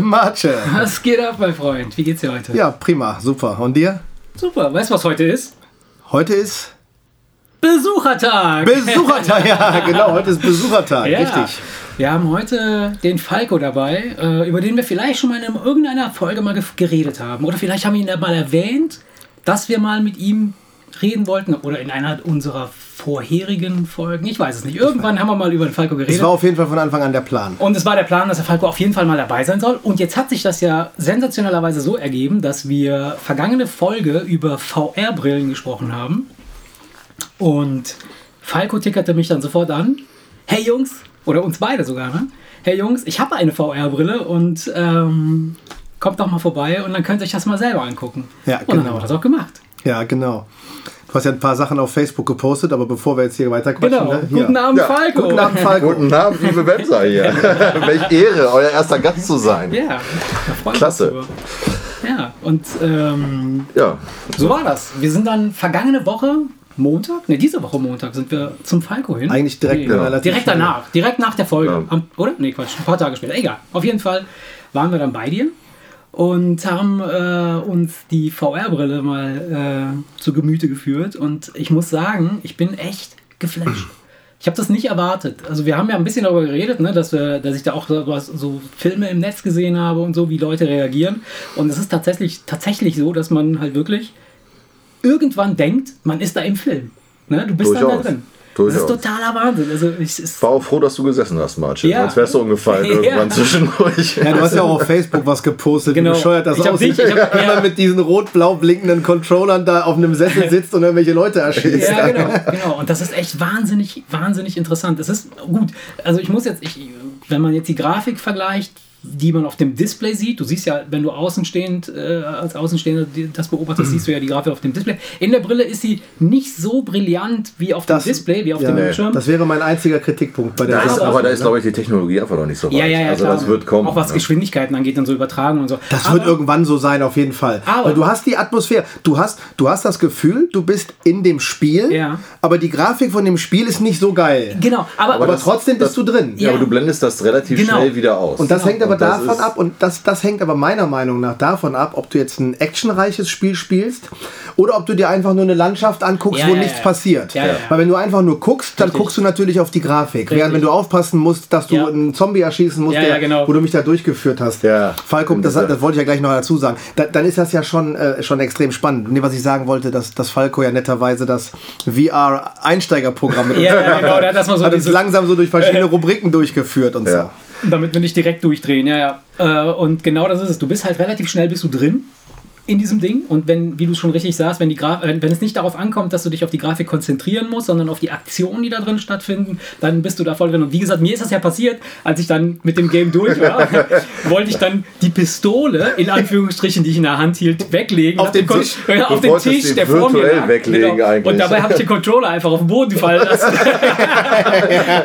Marce. Was geht ab, mein Freund? Wie geht's dir heute? Ja, prima, super. Und dir? Super. Weißt du, was heute ist? Heute ist Besuchertag. Besuchertag. Ja, genau, heute ist Besuchertag. Ja. Richtig. Wir haben heute den Falco dabei, äh, über den wir vielleicht schon mal in irgendeiner Folge mal ge- geredet haben. Oder vielleicht haben wir ihn mal erwähnt, dass wir mal mit ihm reden wollten. Oder in einer unserer vorherigen Folgen. Ich weiß es nicht. Irgendwann haben wir mal über den Falco Es geredet. war auf jeden Fall von Anfang an der Plan. Und es war der Plan, dass der Falco auf jeden Fall mal dabei sein soll. Und jetzt hat sich das ja sensationellerweise so ergeben, dass wir vergangene Folge über VR-Brillen gesprochen haben. Und Falco tickerte mich dann sofort an. Hey Jungs, oder uns beide sogar, ne? Hey Jungs, ich habe eine VR-Brille und ähm, kommt doch mal vorbei und dann könnt ihr euch das mal selber angucken. Ja, Und dann genau. haben wir das auch gemacht. Ja, genau. Du hast ja ein paar Sachen auf Facebook gepostet, aber bevor wir jetzt hier weiter quatschen, Genau. ne? hier. Guten Abend, Ja, Falco. Guten Abend, Falco. Guten Abend, liebe Webser hier. Welch Ehre, euer erster Gast zu sein. Ja, da freuen wir Klasse. Ja, und ähm, Ja, So war das. Wir sind dann vergangene Woche, Montag, ne, diese Woche Montag, sind wir zum Falco hin. Eigentlich direkt, nee, relativ direkt danach, direkt nach der Folge. Ja. Am, oder? Nee, Quatsch, ein paar Tage später. Egal. Auf jeden Fall waren wir dann bei dir und haben äh, uns die VR-Brille mal äh, zu Gemüte geführt. Und ich muss sagen, ich bin echt geflasht. Ich habe das nicht erwartet. Also wir haben ja ein bisschen darüber geredet, ne, dass, wir, dass ich da auch so, was- so Filme im Netz gesehen habe und so, wie Leute reagieren. Und es ist tatsächlich, tatsächlich so, dass man halt wirklich irgendwann denkt, man ist da im Film. Ne? Du bist dann da drin. Das ist Durchaus. totaler Wahnsinn. Also ich, es, war auch froh, dass du gesessen hast, Martin. Ja. Sonst wärst du umgefallen Ja. irgendwann zwischendurch. Ja, du hast ja auch auf Facebook was gepostet, Genau. wie bescheuert das Ich hab aussieht. dich- ich hab- wenn man mit diesen rot-blau blinkenden Controllern da auf einem Sessel sitzt und irgendwelche Leute erschießt. Ja, genau, genau. Und das ist echt wahnsinnig, wahnsinnig interessant. Es ist gut. Also ich muss jetzt, ich, wenn man jetzt die Grafik vergleicht, die man auf dem Display sieht, du siehst ja, wenn du außenstehend, äh, als Außenstehender das beobachtest, siehst du ja die Grafik auf dem Display. In der Brille ist sie nicht so brillant wie auf Das- dem Display, wie auf Ja, dem. Bildschirm. Das wäre mein einziger Kritikpunkt bei der Sache. aber da ist, glaube ich, die Technologie einfach noch nicht so weit. ja, ja, ja. also klar. das wird kommen. Auch was ne? Geschwindigkeiten angeht und so übertragen und so. Das Aber- wird irgendwann so sein, auf jeden Fall. Aber- Weil du hast die Atmosphäre, du hast, du hast das Gefühl, du bist in dem Spiel, Ja. aber die Grafik von dem Spiel ist nicht so geil. Genau, aber, Aber trotzdem bist du drin. Ja, aber du blendest das relativ Genau. schnell wieder aus. Und das Genau. hängt aber Das davon ab, und das, das hängt aber meiner Meinung nach davon ab, ob du jetzt ein actionreiches Spiel spielst oder ob du dir einfach nur eine Landschaft anguckst, Ja, wo ja, nichts ja. passiert. Ja, ja. Weil wenn du einfach nur guckst, dann Richtig. guckst du natürlich auf die Grafik. Richtig. Während wenn du aufpassen musst, dass du Ja. einen Zombie erschießen musst, Ja, der, ja, genau. wo du mich da durchgeführt hast. Ja. Falco, das, Stimmt, das wollte ich ja gleich noch dazu sagen. Da, dann ist das ja schon, äh, schon extrem spannend. Nee, was ich sagen wollte, dass, dass Falco ja netterweise das VR-Einsteigerprogramm mit Ja, genau, hat. da hat das mal so hat uns langsam so durch verschiedene Rubriken durchgeführt und Ja. Damit wir nicht direkt durchdrehen, ja, ja. Äh, Und genau das ist es. Du bist halt relativ schnell bist du drin in diesem Ding. Und wenn, wie du schon richtig sagst, wenn, die Graf äh, wenn es nicht darauf ankommt, dass du dich auf die Grafik konzentrieren musst, sondern auf die Aktionen, die da drin stattfinden, dann bist du da voll drin. Und wie gesagt, mir ist das ja passiert, als ich dann mit dem Game durch war, wollte ich dann die Pistole, in Anführungsstrichen, die ich in der Hand hielt, weglegen. Auf den Tisch? Ja, auf den Tisch, der vor mir lag. weglegen Genau. eigentlich. Und dabei habe ich den Controller einfach auf den Boden fallen lassen.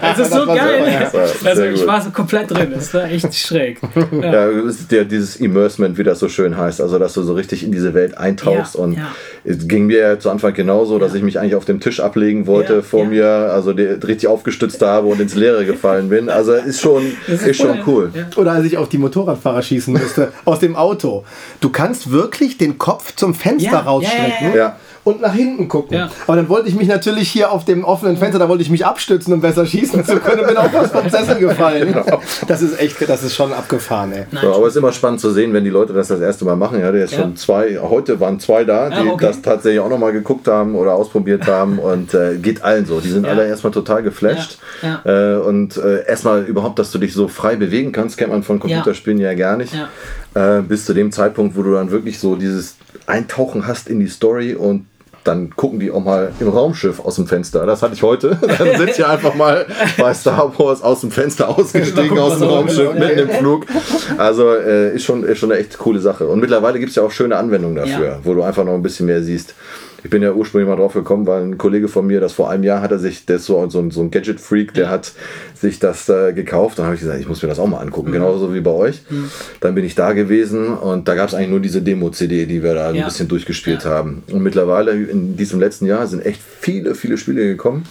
das ist so war geil. ja. Also ich war so komplett drin. Das war echt schräg. Ja, das ja dieses Immersement, wie das so schön heißt. Also, dass du so richtig in diese Welt eintauchst. Ja, und ja. es ging mir ja zu Anfang genauso, dass ich mich eigentlich auf dem Tisch ablegen wollte Ja, vor ja. mir, also die, richtig aufgestützt habe und ins Leere gefallen bin. Also, ist schon, Das ist schon cool. Ja. Oder als ich auf die Motorradfahrer schießen musste, aus dem Auto. Du kannst wirklich den Kopf zum Fenster Ja, rausstrecken ja, ja, ja. Ja. Und nach hinten gucken. Ja. Aber dann wollte ich mich natürlich hier auf dem offenen Fenster, da wollte ich mich abstützen, um besser schießen zu können und bin auch fast vom Sessel gefallen. Das ist echt, das ist schon abgefahren, ey. So, aber es ist immer spannend zu sehen, wenn die Leute das das erste Mal machen. Ja, jetzt Ja. schon zwei, heute waren zwei da, die Ah, okay. das tatsächlich auch nochmal geguckt haben oder ausprobiert haben und äh, geht allen so. Die sind Ja. alle erstmal total geflasht. Ja, Äh, und äh, erstmal überhaupt, dass du dich so frei bewegen kannst, kennt man von Computerspielen ja, gar nicht. Äh, bis zu dem Zeitpunkt, wo du dann wirklich so dieses Eintauchen hast in die Story und dann gucken die auch mal im Raumschiff aus dem Fenster. Das hatte ich heute. Dann sind sie einfach mal bei Star Wars aus dem Fenster ausgestiegen aus dem Raumschiff mitten im Flug. Also äh, ist, schon, ist schon eine echt coole Sache. Und mittlerweile gibt es ja auch schöne Anwendungen dafür, Ja. wo du einfach noch ein bisschen mehr siehst. Ich bin ja ursprünglich mal drauf gekommen, weil ein Kollege von mir, das vor einem Jahr hat er sich, der ist so, so, ein, so ein Gadget-Freak, der hat sich das äh, gekauft. Dann habe ich gesagt, ich muss mir das auch mal angucken, genauso wie bei euch. Dann bin ich da gewesen und da gab es eigentlich nur diese Demo-CD, die wir da Ja. ein bisschen durchgespielt haben. Und mittlerweile in diesem letzten Jahr sind echt viele, viele Spiele gekommen.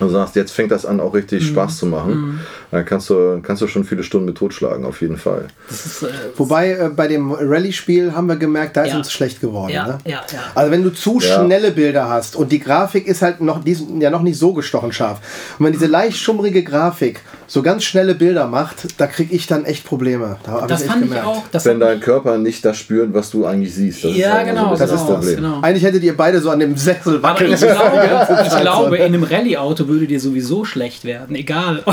du sagst, jetzt fängt das an, auch richtig mhm. Spaß zu machen, mhm. Dann kannst du, kannst du schon viele Stunden mit totschlagen, auf jeden Fall. Ist, äh, Wobei äh, bei dem Rallye-Spiel haben wir gemerkt, da ja. ist uns schlecht geworden. Ja, ne? ja, ja. Also wenn du zu schnelle Bilder hast und die Grafik ist halt noch, die ist ja noch nicht so gestochen scharf. Und wenn diese leicht schummrige Grafik so ganz schnelle Bilder macht, da kriege ich dann echt Probleme. Da das fand gemerkt. ich auch. Das wenn dein Körper nicht das spürt, was du eigentlich siehst. Das ja, genau. So das genau, ist das Problem. Genau. Eigentlich hättet ihr beide so an dem Sessel wackeln. ich glaube, ich glaube in einem Rallye-Auto würde dir sowieso schlecht werden. Egal,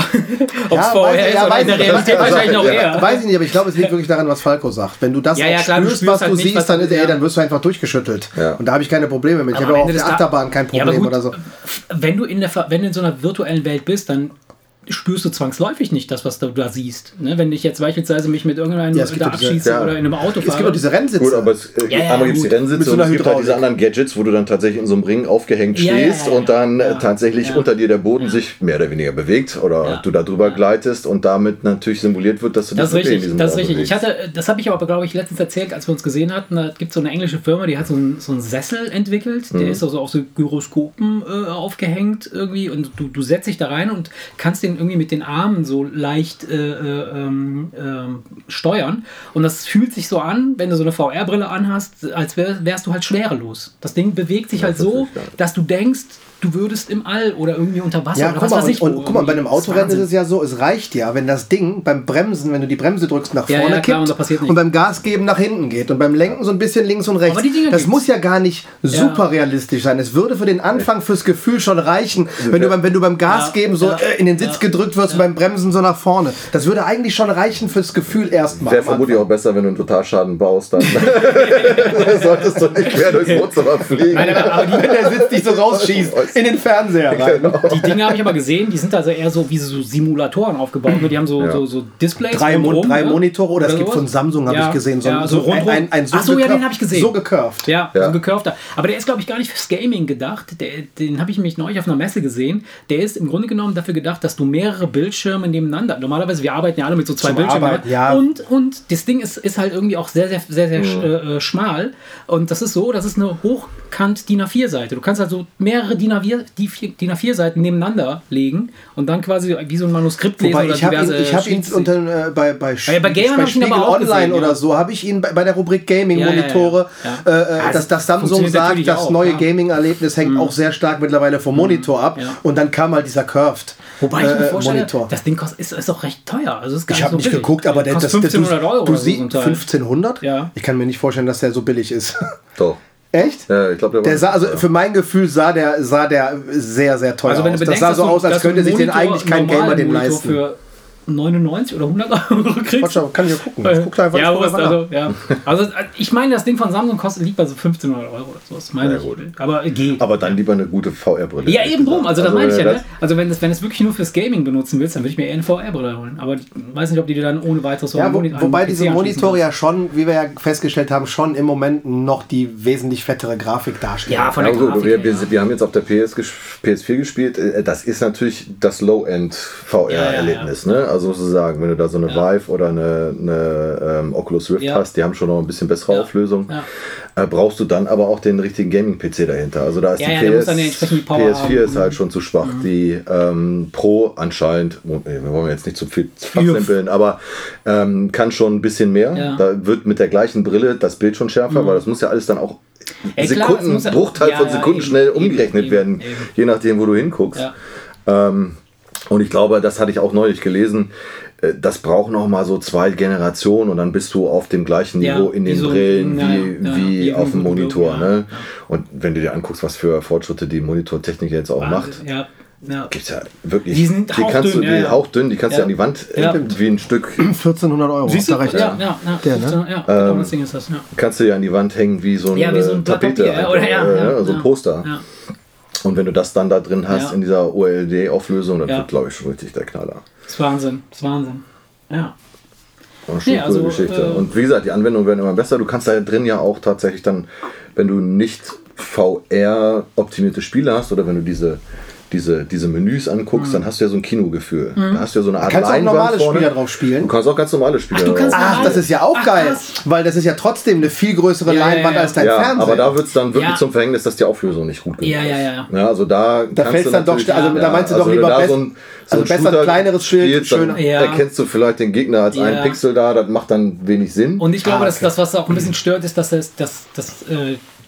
ob es ja, vorher ist ja, oder in der Realität wahrscheinlich noch eher. Weiß ich nicht, aber ich glaube, es liegt wirklich daran, was Falco sagt. Wenn du das ja, ja, klar, spürst, was halt du siehst, was dann, ey, dann wirst du einfach durchgeschüttelt. Und da habe ich keine Probleme mit. Ich habe auch auf der Achterbahn kein Problem oder so. Wenn du, in der, wenn du in so einer virtuellen Welt bist, dann spürst du zwangsläufig nicht das, was du da siehst. Ne? Wenn ich jetzt beispielsweise mich mit irgendeinem ja, da abschieße ja. oder in einem Auto fahre. Es gibt auch diese Rennsitze. Gut, aber es, äh, ja, ja, gibt es die Rennsitze so und es gibt halt diese anderen Gadgets, wo du dann tatsächlich in so einem Ring aufgehängt stehst und dann äh, tatsächlich unter dir der Boden sich mehr oder weniger bewegt oder du da drüber gleitest und damit natürlich simuliert wird, dass du das dich richtig, in diesem Das ist richtig. Ich hatte, das habe ich aber, glaube ich, letztens erzählt, als wir uns gesehen hatten. Da gibt es so eine englische Firma, die hat so einen, so einen Sessel entwickelt. Der mhm. ist also auf so Gyroskopen äh, aufgehängt irgendwie und du, du setzt dich da rein und kannst den irgendwie mit den Armen so leicht äh, äh, äh, steuern. Und das fühlt sich so an, wenn du so eine VR-Brille anhast, als wär, wärst du halt schwerelos. Das Ding bewegt sich ja, halt so, dass du denkst, du würdest im All oder irgendwie unter Wasser ja, oder was mal, weiß ich. Und, und guck mal, bei einem Autorennen ist es ja so, es reicht ja, wenn das Ding beim Bremsen, wenn du die Bremse drückst, nach vorne ja, ja, klar, kippt und, und, beim Gas geben nach hinten geht und beim Lenken so ein bisschen links und rechts. das gibt's. muss ja gar nicht super realistisch sein. Es würde für den Anfang fürs Gefühl schon reichen, wenn du beim, wenn du beim Gas geben so äh, in den Sitz gedrückt wirst und beim Bremsen so nach vorne. Das würde eigentlich schon reichen fürs Gefühl erstmal. Wäre vermutlich auch besser, wenn du einen Totalschaden baust, dann solltest du nicht quer durchs Wohnzimmer fliegen. Nein, aber die, wenn der Sitz dich so rausschießt in den Fernseher rein. Genau. Die Dinge habe ich aber gesehen, die sind also eher so wie so Simulatoren aufgebaut. Die haben so, ja. so, so Displays. Drei, rundherum, drei Monitore oder, oder es gibt von Samsung, habe ja. ich gesehen, so, ja, so, so ein, ein, ein so Achso, ja, den habe ich gesehen. So gecurved. Ja, so gecurvter. Aber der ist, glaube ich, gar nicht fürs Gaming gedacht. Der, den habe ich mich neulich auf einer Messe gesehen. Der ist im Grunde genommen dafür gedacht, dass du mehrere Bildschirme nebeneinander. Normalerweise, wir arbeiten ja alle mit so zwei Zum Bildschirmen. Arbeiten, ja. und, und das Ding ist, ist halt irgendwie auch sehr, sehr, sehr, sehr mhm. Äh, schmal. Und das ist so, das ist eine hochkant DIN A4-Seite. Du kannst also mehrere DIN A4-Seiten Seiten nebeneinander legen und dann quasi wie so ein Manuskript lesen Wobei, oder ich diverse ihn, Ich habe ihn unter, äh, bei, bei, ja, bei, bei Spiegel Online gesehen, oder ja. so, habe ich ihn bei, bei, der Rubrik Gaming-Monitore, ja, äh, äh dass das Samsung sagt, das auch, neue Gaming-Erlebnis hängt mhm. auch sehr stark mittlerweile vom mhm. Monitor ab und dann kam halt dieser Curved. Wobei ich mir äh, vorstelle, Monitor. das Ding kostet, ist, ist auch recht teuer. Also ist gar ich habe so nicht billig. geguckt, aber der, das, 1500 Euro du, du siehst 1500? Ja. Ich kann mir nicht vorstellen, dass der so billig ist. Doch. Echt? Ja, ich glaube, der, der sah, also für mein Gefühl sah der, sah der sehr, sehr teuer also, wenn aus. Bedenkst, das sah so aus, als könnte sich den eigentlich kein Gamer den leisten. Für 99 oder 100 Euro kriegst. Warte, kann ich ja gucken. Ich guck einfach ja, Wurst, also, ja. also ich meine, das Ding von Samsung kostet liegt bei so 1500 Euro oder so. Das meine ja, ich. Aber geht. Aber dann lieber eine gute VR-Brille. Ja, eben drum. Also, das also, meine ich ja. Ne? Also wenn du es wenn wirklich nur fürs Gaming benutzen willst, dann würde ich mir eher eine VR-Brille holen. Aber ich weiß nicht, ob die dir dann ohne weiteres so ja, wo, Wobei diese Monitore ja schon, wie wir ja festgestellt haben, schon im Moment noch die wesentlich fettere Grafik darstellen. Ja, von der also, Grafik. Wir, wir, wir haben jetzt auf der PS, PS4 gespielt. Äh, das ist natürlich das Low-End VR-Erlebnis. Ne? Also sozusagen, wenn du da so eine ja. Vive oder eine, eine ähm, Oculus Rift ja. hast, die haben schon noch ein bisschen bessere ja. Auflösung. Äh, brauchst du dann aber auch den richtigen Gaming-PC dahinter. Also da ist die, PS, die PS4 haben. ist halt schon zu schwach. Mhm. Die ähm, Pro anscheinend, wir wollen jetzt nicht zu viel fachsimpeln, aber ähm, kann schon ein bisschen mehr. Da wird mit der gleichen Brille das Bild schon schärfer, mhm. weil das muss ja alles dann auch Ey, Sekunden, klar, Bruchteil von Sekunden schnell umgerechnet eben, werden, eben. je nachdem, wo du hinguckst. Ähm, und ich glaube, das hatte ich auch neulich gelesen, äh, das braucht noch mal so zwei Generationen und dann bist du auf dem gleichen Niveau ja, in den so, Brillen wie, ja, wie, wie auf dem Monitor. Ne? Und wenn du dir anguckst, was für Fortschritte die Monitortechnik jetzt auch Wahnsinn, macht, ja. Ja. Gibt es ja wirklich. Die sind die kannst du, die ja, hauchdünn, die kannst du an die Wand ja. wie ein Stück. 1400 Euro. Siehst du? recht. Ja, ja, ja. Der, ne? ja genau ähm, das Ding ist das. Ja. Kannst du ja an die Wand hängen wie so, eine wie so ein Tapete. Papier, oder, ja, äh, so ein Poster. Und wenn du das dann da drin hast in dieser OLED-Auflösung, dann wird, glaube ich, schon richtig der Knaller. Das ist Wahnsinn. Das ist Wahnsinn. Ja. Das schon nee, also, Geschichte. Äh, und wie gesagt, die Anwendungen werden immer besser. Du kannst da drin ja auch tatsächlich dann, wenn du nicht VR-optimierte Spiele hast oder wenn du diese diese, diese Menüs anguckst, mhm. dann hast du ja so ein Kinogefühl. Mhm. Da hast du ja so eine Art kannst Leinwand auch normale vorne. Spieler drauf spielen. Du kannst auch ganz normale Spieler Ach, drauf Ach, das ist ja auch Ach, geil, krass. weil das ist ja trotzdem eine viel größere ja, Leinwand ja, ja. als dein ja, Fernseher. Aber da wird es dann wirklich zum Verhängnis, dass die Auflösung nicht gut genug ja, ja, ja. ja. Also da, da fällt es dann doch, also da meinst du doch also lieber besser. So ein, so also besser ein kleineres Schild, schöner. erkennst du vielleicht den Gegner als einen Pixel da, das macht dann wenig Sinn. Und ich glaube, ah, dass das, was auch ein bisschen stört, ist, dass das,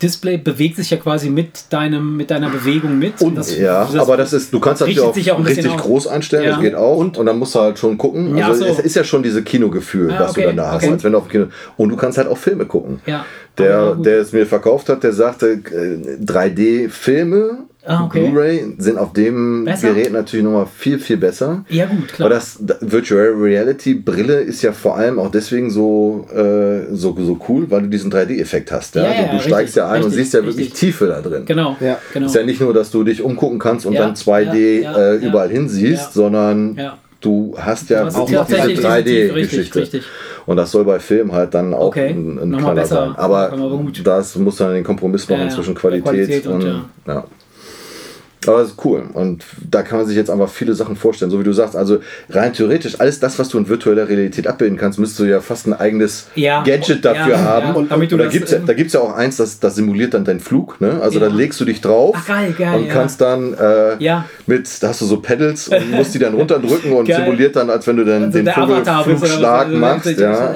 Display bewegt sich ja quasi mit deinem mit deiner Bewegung mit. Und das, ja, das aber das ist, du kannst das auch, auch richtig groß einstellen, ja. das geht auch. Und, und dann musst du halt schon gucken. Ja, also so. es ist ja schon diese Kinogefühl, ja, was okay, du dann da hast, okay. als wenn du auf Kino. Und du kannst halt auch Filme gucken. Ja. Der, der es mir verkauft hat, der sagte, 3D-Filme äh, Ah, okay. Blu-ray sind auf dem besser? Gerät natürlich nochmal viel, viel besser. Ja, gut, klar. Aber das Virtual Reality Brille ist ja vor allem auch deswegen so, äh, so, so cool, weil du diesen 3D-Effekt hast. Ja? ja, also du richtig, steigst ja ein richtig, und siehst ja wirklich richtig. Tiefe da drin. Genau. Ja, genau. Ist ja nicht nur, dass du dich umgucken kannst und ja, dann 2D ja, äh, überall hinsiehst, sondern du hast ja auch noch diese 3D-Geschichte. Und das soll bei Film halt dann auch okay. ein, ein Knaller sein. Aber das muss dann den Kompromiss machen zwischen Qualität, Qualität und, und ja. Aber das ist cool. Und da kann man sich jetzt einfach viele Sachen vorstellen. So wie du sagst, also rein theoretisch, alles das, was du in virtueller Realität abbilden kannst, müsstest du ja fast ein eigenes ja. Gadget dafür ja, haben. Ja. Und, und, und da gibt es ja, da gibt's ja auch eins, das, das simuliert dann deinen Flug. Ne? Also da legst du dich drauf Ach, geil, geil, und kannst dann äh, mit, da hast du so Pedals und musst die dann runterdrücken und simuliert dann, als wenn du dann also den Vogel, Flugschlag machst. Ja.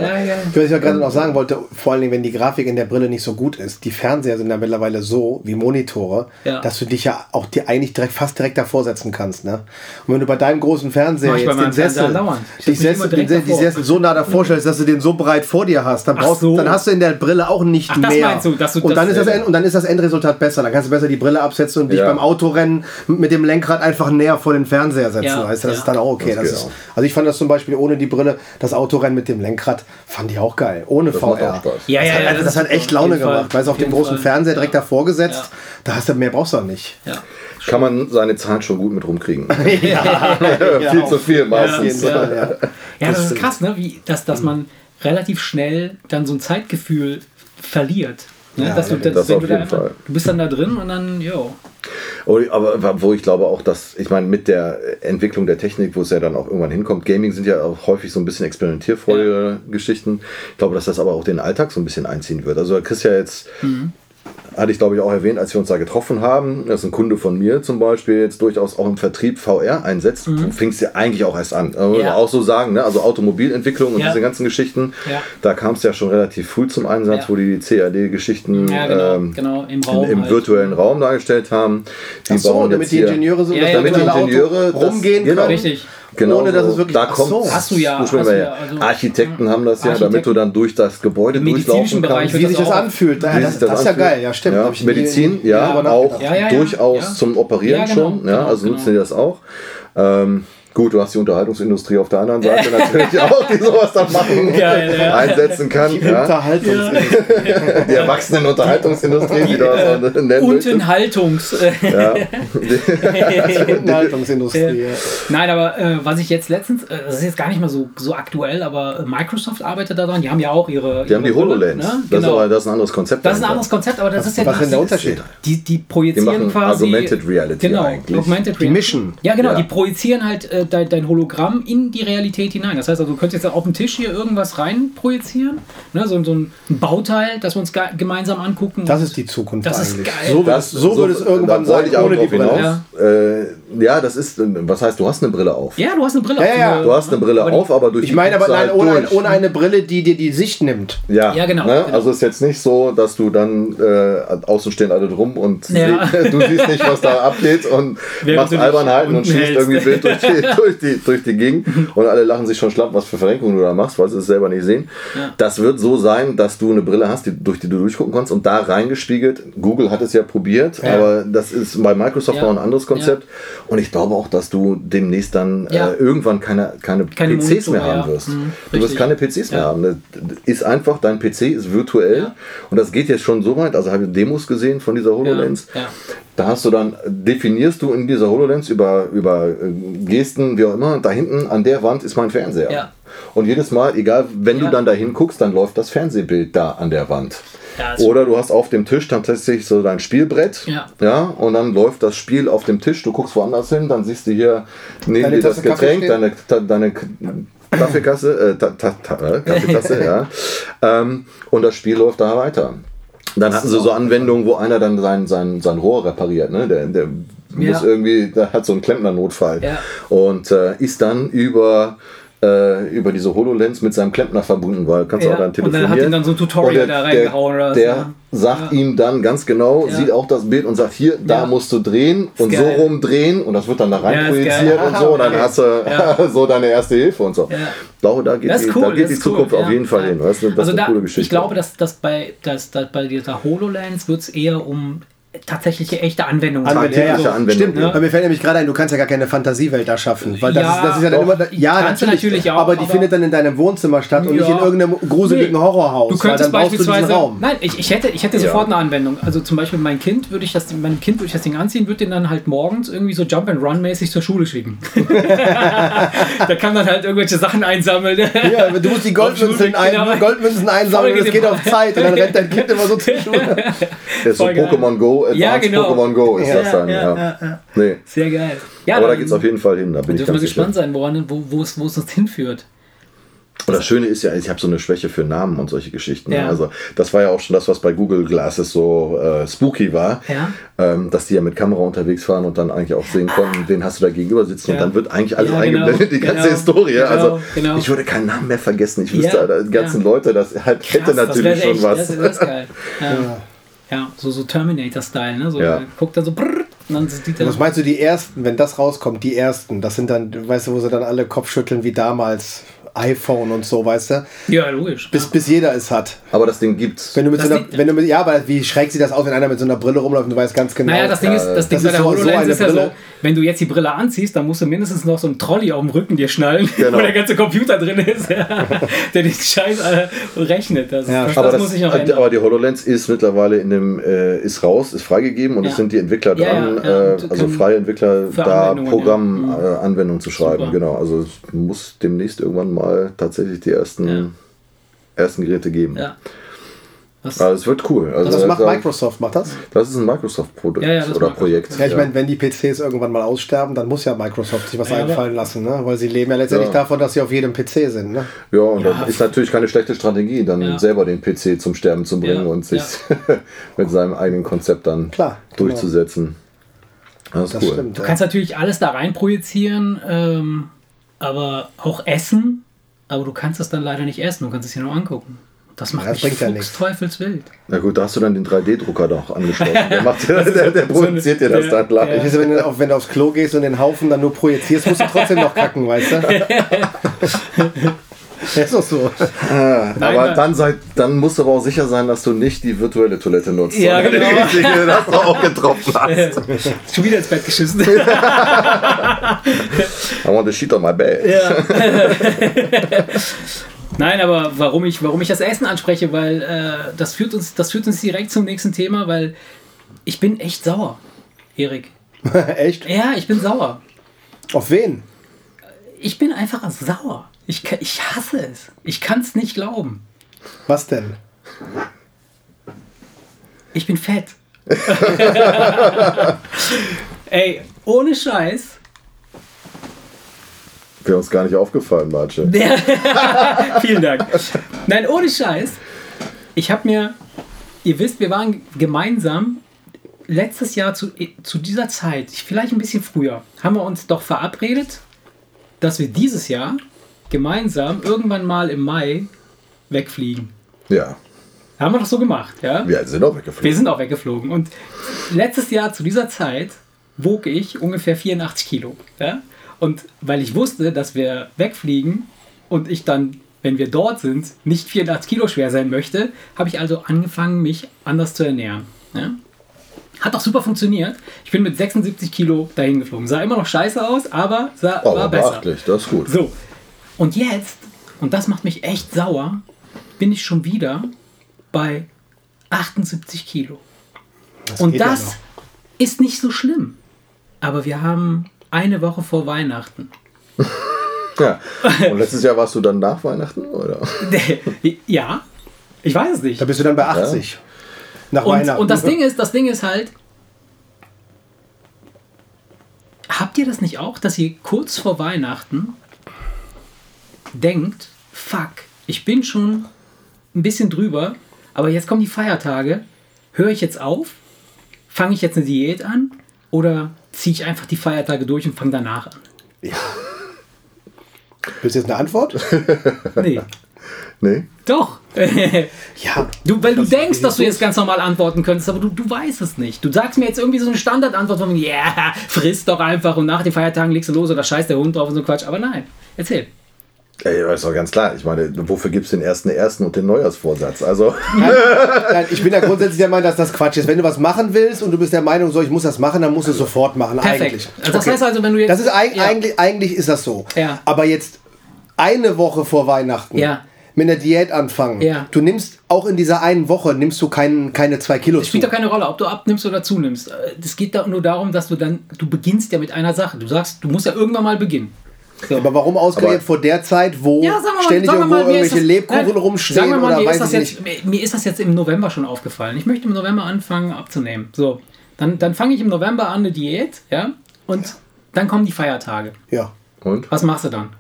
Was ich ja gerade noch sagen wollte, vor allem wenn die Grafik in der Brille nicht so gut ist, die Fernseher sind ja mittlerweile so wie Monitore, dass du dich ja auch die eigentlich direkt, fast direkt davor setzen kannst. Ne? Und wenn du bei deinem großen Fernseher jetzt den Sessel, die Sessel, den, die Sessel so nah davor stellst, dass du den so breit vor dir hast, dann, brauchst, so. dann hast du in der Brille auch nicht Ach, mehr. Du, du und, dann ist das, und dann ist das Endresultat besser. Dann kannst du besser die Brille absetzen und dich ja. beim Autorennen mit dem Lenkrad einfach näher vor den Fernseher setzen. Ja. Weißt du, das ja. ist dann auch okay. Das das ist, also ich fand das zum Beispiel ohne die Brille, das Autorennen mit dem Lenkrad, fand ich auch geil. Ohne das VR. Ja, ja, das, hat, das hat echt Laune gemacht. Weil es auf dem großen Fernseher direkt davor gesetzt, da hast du mehr brauchst du auch nicht. Ja kann man seine Zahlen schon gut mit rumkriegen. ja, viel zu viel meistens. Ja, ja, ja. ja das, ist krass, ne? Wie, dass, dass man relativ schnell dann so ein Zeitgefühl verliert. Ne? Ja, dass du, das, das wenn du, da einfach, du bist dann da drin und dann, jo. Oh, aber wo ich glaube auch, dass, ich meine, mit der Entwicklung der Technik, wo es ja dann auch irgendwann hinkommt, Gaming sind ja auch häufig so ein bisschen experimentierfreudige ja. Geschichten. Ich glaube, dass das aber auch den Alltag so ein bisschen einziehen wird. Also, da kriegst ja jetzt. Mhm hatte ich glaube ich auch erwähnt, als wir uns da getroffen haben, dass ein Kunde von mir zum Beispiel jetzt durchaus auch im Vertrieb VR einsetzt. Mhm. Du fingst ja eigentlich auch erst an. Also ja. auch so sagen, ne? also Automobilentwicklung und ja. diese ganzen Geschichten, ja. da kam es ja schon relativ früh zum Einsatz, wo die CAD-Geschichten genau, ähm, genau, im, Raum im halt. virtuellen Raum dargestellt haben. Die Ach so, bauen damit die Ingenieure so, damit die Ingenieure rumgehen können. Genau. Richtig. Genau ohne dass es wirklich da kommt. So. Hast du ja. Hast du ja also Architekten haben das ja, damit du dann durch das Gebäude durchlaufen kannst. Wie sich das anfühlt. Ja, das, das, das, ist ja geil, ja stimmt. Ja, Medizin, ja, auch durchaus zum Operieren genau, schon. Ja, genau, also nutzen genau. die das auch. Ähm, Gut, du hast die Unterhaltungsindustrie auf der anderen Seite natürlich auch, die sowas dann machen, Geil, ja. einsetzen kann. Die ja. Unterhaltungsindustrie. Die Erwachsenen-Unterhaltungsindustrie, wie du das nennen Untenhaltungs. Ja. die Unterhaltungsindustrie, ja. Nein, aber äh, was ich jetzt letztens, äh, das ist jetzt gar nicht mal so, so aktuell, aber Microsoft arbeitet daran, die haben ja auch ihre... Die ihre haben die HoloLens, ne? das, genau. ist aber, das ist ein anderes Konzept. Das ist ein anderes Konzept, aber das was, ist ja... Was ist der Unterschied? Die, die projizieren die quasi... Augmented Reality genau, eigentlich. Augmented Reality. Die mischen. Ja, genau, die projizieren halt... Dein, dein, Hologramm in die Realität hinein. Das heißt also, du könntest jetzt auf dem Tisch hier irgendwas rein projizieren, ne? so, so ein Bauteil, das wir uns gemeinsam angucken. Das ist die Zukunft. Das eigentlich. ist geil. So, das, so, so wird es irgendwann sein, ohne die Brille. Hinaus. Ja. Äh, ja, das ist, was heißt, du hast eine Brille auf. Ja, du hast eine Brille ja, auf. Ja, du hast eine Brille aber auf, aber durch Ich meine aber nein, ohne, ein, ohne, eine Brille, die dir die Sicht nimmt. Ja, ja genau, ne? genau. Also ist jetzt nicht so, dass du dann äh, außen stehen alle drum und ja. du siehst nicht, was da abgeht und Während machst Albernheiten und schießt irgendwie wild durch die, durch, die, durch die Gegend und alle lachen sich schon schlapp, was für Verrenkungen du da machst, weil sie es selber nicht sehen. Ja. Das wird so sein, dass du eine Brille hast, die, durch die du durchgucken kannst und da reingespiegelt. Google hat es ja probiert, aber das ist bei Microsoft noch ein anderes Konzept. Und ich glaube auch, dass du demnächst dann ja. äh, irgendwann keine, keine, keine PCs Monitor, mehr haben wirst. Mhm, du wirst keine PCs mehr haben. Das ist einfach, dein PC ist virtuell. Und das geht jetzt schon so weit. Also habe ich Demos gesehen von dieser HoloLens. Da hast du dann, definierst du in dieser HoloLens über, über äh, Gesten, wie auch immer, da hinten an der Wand ist mein Fernseher. Und jedes Mal, egal, wenn du dann da hinguckst, dann läuft das Fernsehbild da an der Wand. Ja, Oder du hast auf dem Tisch dann tatsächlich so dein Spielbrett. Ja. ja. Und dann läuft das Spiel auf dem Tisch. Du guckst woanders hin, dann siehst du hier neben dir das Getränk, deine, deine Kaffeekasse, äh, ta, ta, ta, äh, Kaffeetasse, ja. Ähm, und das Spiel läuft da weiter. Dann hatten sie so Anwendungen, wo einer dann sein, sein, sein Rohr repariert. Ne? Der, der ja. muss irgendwie, der hat so einen Klempner-Notfall. Ja. Und äh, ist dann über äh, über diese HoloLens mit seinem Klempner verbunden, weil kannst ja. auch dann telefonieren. Und dann hat ihn dann so ein Tutorial der, da reingehauen oder Der, der sagt ja. ihm dann ganz genau, ja. sieht auch das Bild und sagt, hier, da musst du drehen und so rumdrehen und das wird dann da rein projiziert und so und dann hast du so deine erste Hilfe und so. Glaube, da geht, die, cool, da geht die Zukunft cool, auf jeden Fall hin. Das, das also ist eine da, coole Geschichte. Ich glaube, dass, dass, bei, dass, dass bei dieser HoloLens wird es eher um tatsächliche echte Anwendung, ja, ja. Anwendung. Stimmt, ja. weil mir fällt nämlich gerade ein, du kannst ja gar keine Fantasiewelt erschaffen. Weil das, ja, ist, das ist ja dann immer. Ja, natürlich, natürlich auch, aber die aber findet dann in deinem Wohnzimmer statt und nicht in irgendeinem gruseligen nee. Horrorhaus. Du könntest beispielsweise. Du nein, ich, ich hätte, ich hätte sofort eine Anwendung. Also zum Beispiel mein Kind würde ich das, meinem Kind würde ich das Ding anziehen, würde den dann halt morgens irgendwie so Jump and Run mäßig zur Schule schicken. da kann man halt irgendwelche Sachen einsammeln. ja, du musst die Goldmünzen, ein. Goldmünzen einsammeln und es geht auf Zeit und dann rennt dein Kind immer so zur Schule. Das ist so Pokémon Go Advanced ja, genau. Pokémon Go ist ja, das dann. Ja, ja. ja, Nee. Sehr geil. Ja, Aber da geht es auf jeden Fall hin. Da bin ich ganz mal gespannt sein, woran, wo, es, uns hinführt. Und das Schöne ist ja, ich habe so eine Schwäche für Namen und solche Geschichten. Ne? Ja. Also das war ja auch schon das, was bei Google Glasses so äh, spooky war, ja. ähm, dass die ja mit Kamera unterwegs waren und dann eigentlich auch sehen konnten, wen hast du da gegenüber sitzen ja. und dann wird eigentlich alles eingeblendet, genau. die ganze genau. Historie. Genau. Also genau. ich würde keinen Namen mehr vergessen. Ich wüsste, die ganzen Leute, das halt Krass, hätte natürlich schon echt, was. Das ist geil. Ja, so, so Terminator-Style, ne? So, ja. Guckt dann so brrr, und dann sieht er. Was meinst du, die ersten, wenn das rauskommt, die ersten, das sind dann, weißt du, wo sie dann alle Kopfschütteln wie damals iPhone und so, weißt du? Ja, logisch. Bis, ja. bis jeder es hat. Aber das Ding gibt's. Wenn du mit so einer, wenn du mit, ja, aber wie schräg sieht das aus, wenn einer mit so einer Brille rumläuft und du weißt ganz genau. Naja, das Ding ist, das Ding das bei der HoloLens so ist ja so, wenn du jetzt die Brille anziehst, dann musst du mindestens noch so einen Trolley auf dem Rücken dir schnallen, genau. wo der ganze Computer drin ist, der den Scheiß äh, rechnet. Das, ja, das, aber das muss ich noch ändern. Aber die HoloLens ist mittlerweile in dem, äh, ist raus, ist freigegeben und ja. es sind die Entwickler dran, äh, also freie Entwickler da Programmanwendungen zu schreiben. Super. Genau, also es muss demnächst irgendwann mal tatsächlich die ersten, ja. ersten Geräte geben. Ja. Das, also es wird cool. Also das macht Microsoft, macht das? Das ist ein Microsoft-Produkt ja, ja, oder Projekt. Ja, ich meine, wenn die PCs irgendwann mal aussterben, dann muss ja Microsoft sich was einfallen lassen, ne? weil sie leben ja letztendlich davon, dass sie auf jedem PC sind. Ne? Ja, und das ist natürlich keine schlechte Strategie, dann selber den PC zum Sterben zu bringen und sich mit seinem eigenen Konzept dann Klar, genau. durchzusetzen. Genau. Das, das cool. stimmt. Du kannst natürlich alles da rein projizieren, ähm, aber auch essen aber du kannst es dann leider nicht essen, du kannst es dir nur angucken. Das macht ja, das mich ja Teufelswild. Na gut, da hast du dann den 3D-Drucker doch angeschlossen. Der, macht, der, der, der produziert dir das dann gleich. Ja. Wenn, du, wenn du aufs Klo gehst und den Haufen dann nur projizierst, musst du trotzdem noch kacken, weißt du? ist doch so. Ah, Nein, aber dann, sei, dann musst du aber auch sicher sein, dass du nicht die virtuelle Toilette nutzt. Ja, genau. Die richtige, dass du auch getroffen hast. Schon wieder ins Bett geschissen. I want to shit on my bed. Ja. Nein, aber warum ich, warum ich das Essen anspreche, weil äh, das, führt uns, das führt uns direkt zum nächsten Thema, weil ich bin echt sauer, Erik. echt? Ja, ich bin sauer. Auf wen? Ich bin einfach sauer. Ich, ich hasse es. Ich kann es nicht glauben. Was denn? Ich bin fett. Ey, ohne Scheiß. Wäre uns gar nicht aufgefallen, Marce. Vielen Dank. Nein, ohne Scheiß. Ich habe mir, ihr wisst, wir waren gemeinsam letztes Jahr zu, zu dieser Zeit, vielleicht ein bisschen früher, haben wir uns doch verabredet, dass wir dieses Jahr gemeinsam irgendwann mal im Mai wegfliegen. Ja. Haben wir doch so gemacht, ja? Wir sind auch weggeflogen. Wir sind auch weggeflogen. Und letztes Jahr zu dieser Zeit wog ich ungefähr 84 Kilo. Ja? Und weil ich wusste, dass wir wegfliegen und ich dann, wenn wir dort sind, nicht 84 Kilo schwer sein möchte, habe ich also angefangen, mich anders zu ernähren. Ja? Hat auch super funktioniert. Ich bin mit 76 Kilo dahin geflogen. Sah immer noch scheiße aus, aber sah, aber war besser. Das ist gut. So, und jetzt, und das macht mich echt sauer, bin ich schon wieder bei 78 Kilo. Das und das ja ist nicht so schlimm. Aber wir haben eine Woche vor Weihnachten. ja. Und letztes Jahr warst du dann nach Weihnachten, oder? ja. Ich weiß es nicht. Da bist du dann bei 80. Nach und, Weihnachten. Und das Ding ist, das Ding ist halt, habt ihr das nicht auch, dass ihr kurz vor Weihnachten denkt, fuck, ich bin schon ein bisschen drüber, aber jetzt kommen die Feiertage, höre ich jetzt auf? Fange ich jetzt eine Diät an? Oder ziehe ich einfach die Feiertage durch und fange danach an? Ja. Willst du jetzt eine Antwort? nee. Nee? Doch. ja. Du, weil du denkst, dass du jetzt ganz normal antworten könntest, aber du, du weißt es nicht. Du sagst mir jetzt irgendwie so eine Standardantwort von, ja, yeah, friss doch einfach und nach den Feiertagen legst du los oder scheißt der Hund drauf und so Quatsch. Aber nein, erzähl. Ey, ist doch ganz klar. Ich meine, wofür gibt es den ersten ersten und den Neujahrsvorsatz? Also. Nein, ich bin ja grundsätzlich der Meinung, dass das Quatsch ist. Wenn du was machen willst und du bist der Meinung, so, ich muss das machen, dann musst du es sofort machen. Perfekt. Eigentlich. Also das okay. heißt also, wenn du jetzt. Das ist ja. eigentlich, eigentlich ist das so. Ja. Aber jetzt eine Woche vor Weihnachten. Ja mit einer Diät anfangen. Ja. Du nimmst auch in dieser einen Woche nimmst du kein, keine zwei Kilo. Es spielt doch keine Rolle, ob du abnimmst oder zunimmst. Es geht da nur darum, dass du dann, du beginnst ja mit einer Sache. Du sagst, du musst ja irgendwann mal beginnen. So. Aber warum ausgerechnet vor der Zeit, wo ja, mal, ständig irgendwo mal, irgendwelche das, Lebkuchen nein, rumstehen mal, oder mir weiß ich nicht? Mir ist das jetzt im November schon aufgefallen. Ich möchte im November anfangen abzunehmen. So, dann, dann fange ich im November an eine Diät, ja, und ja. dann kommen die Feiertage. Ja. Und? Was machst du dann?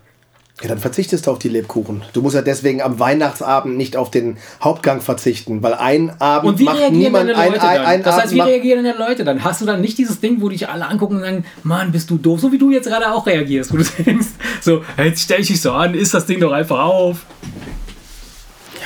Ja, dann verzichtest du auf die Lebkuchen. Du musst ja deswegen am Weihnachtsabend nicht auf den Hauptgang verzichten, weil ein Abend Und wie macht niemand ein, ein, ein Das heißt, wie reagieren denn Leute dann? Hast du dann nicht dieses Ding, wo dich alle angucken und sagen, Mann, bist du doof, so wie du jetzt gerade auch reagierst, wo du denkst, so, jetzt stell ich dich so an, ist das Ding doch einfach auf.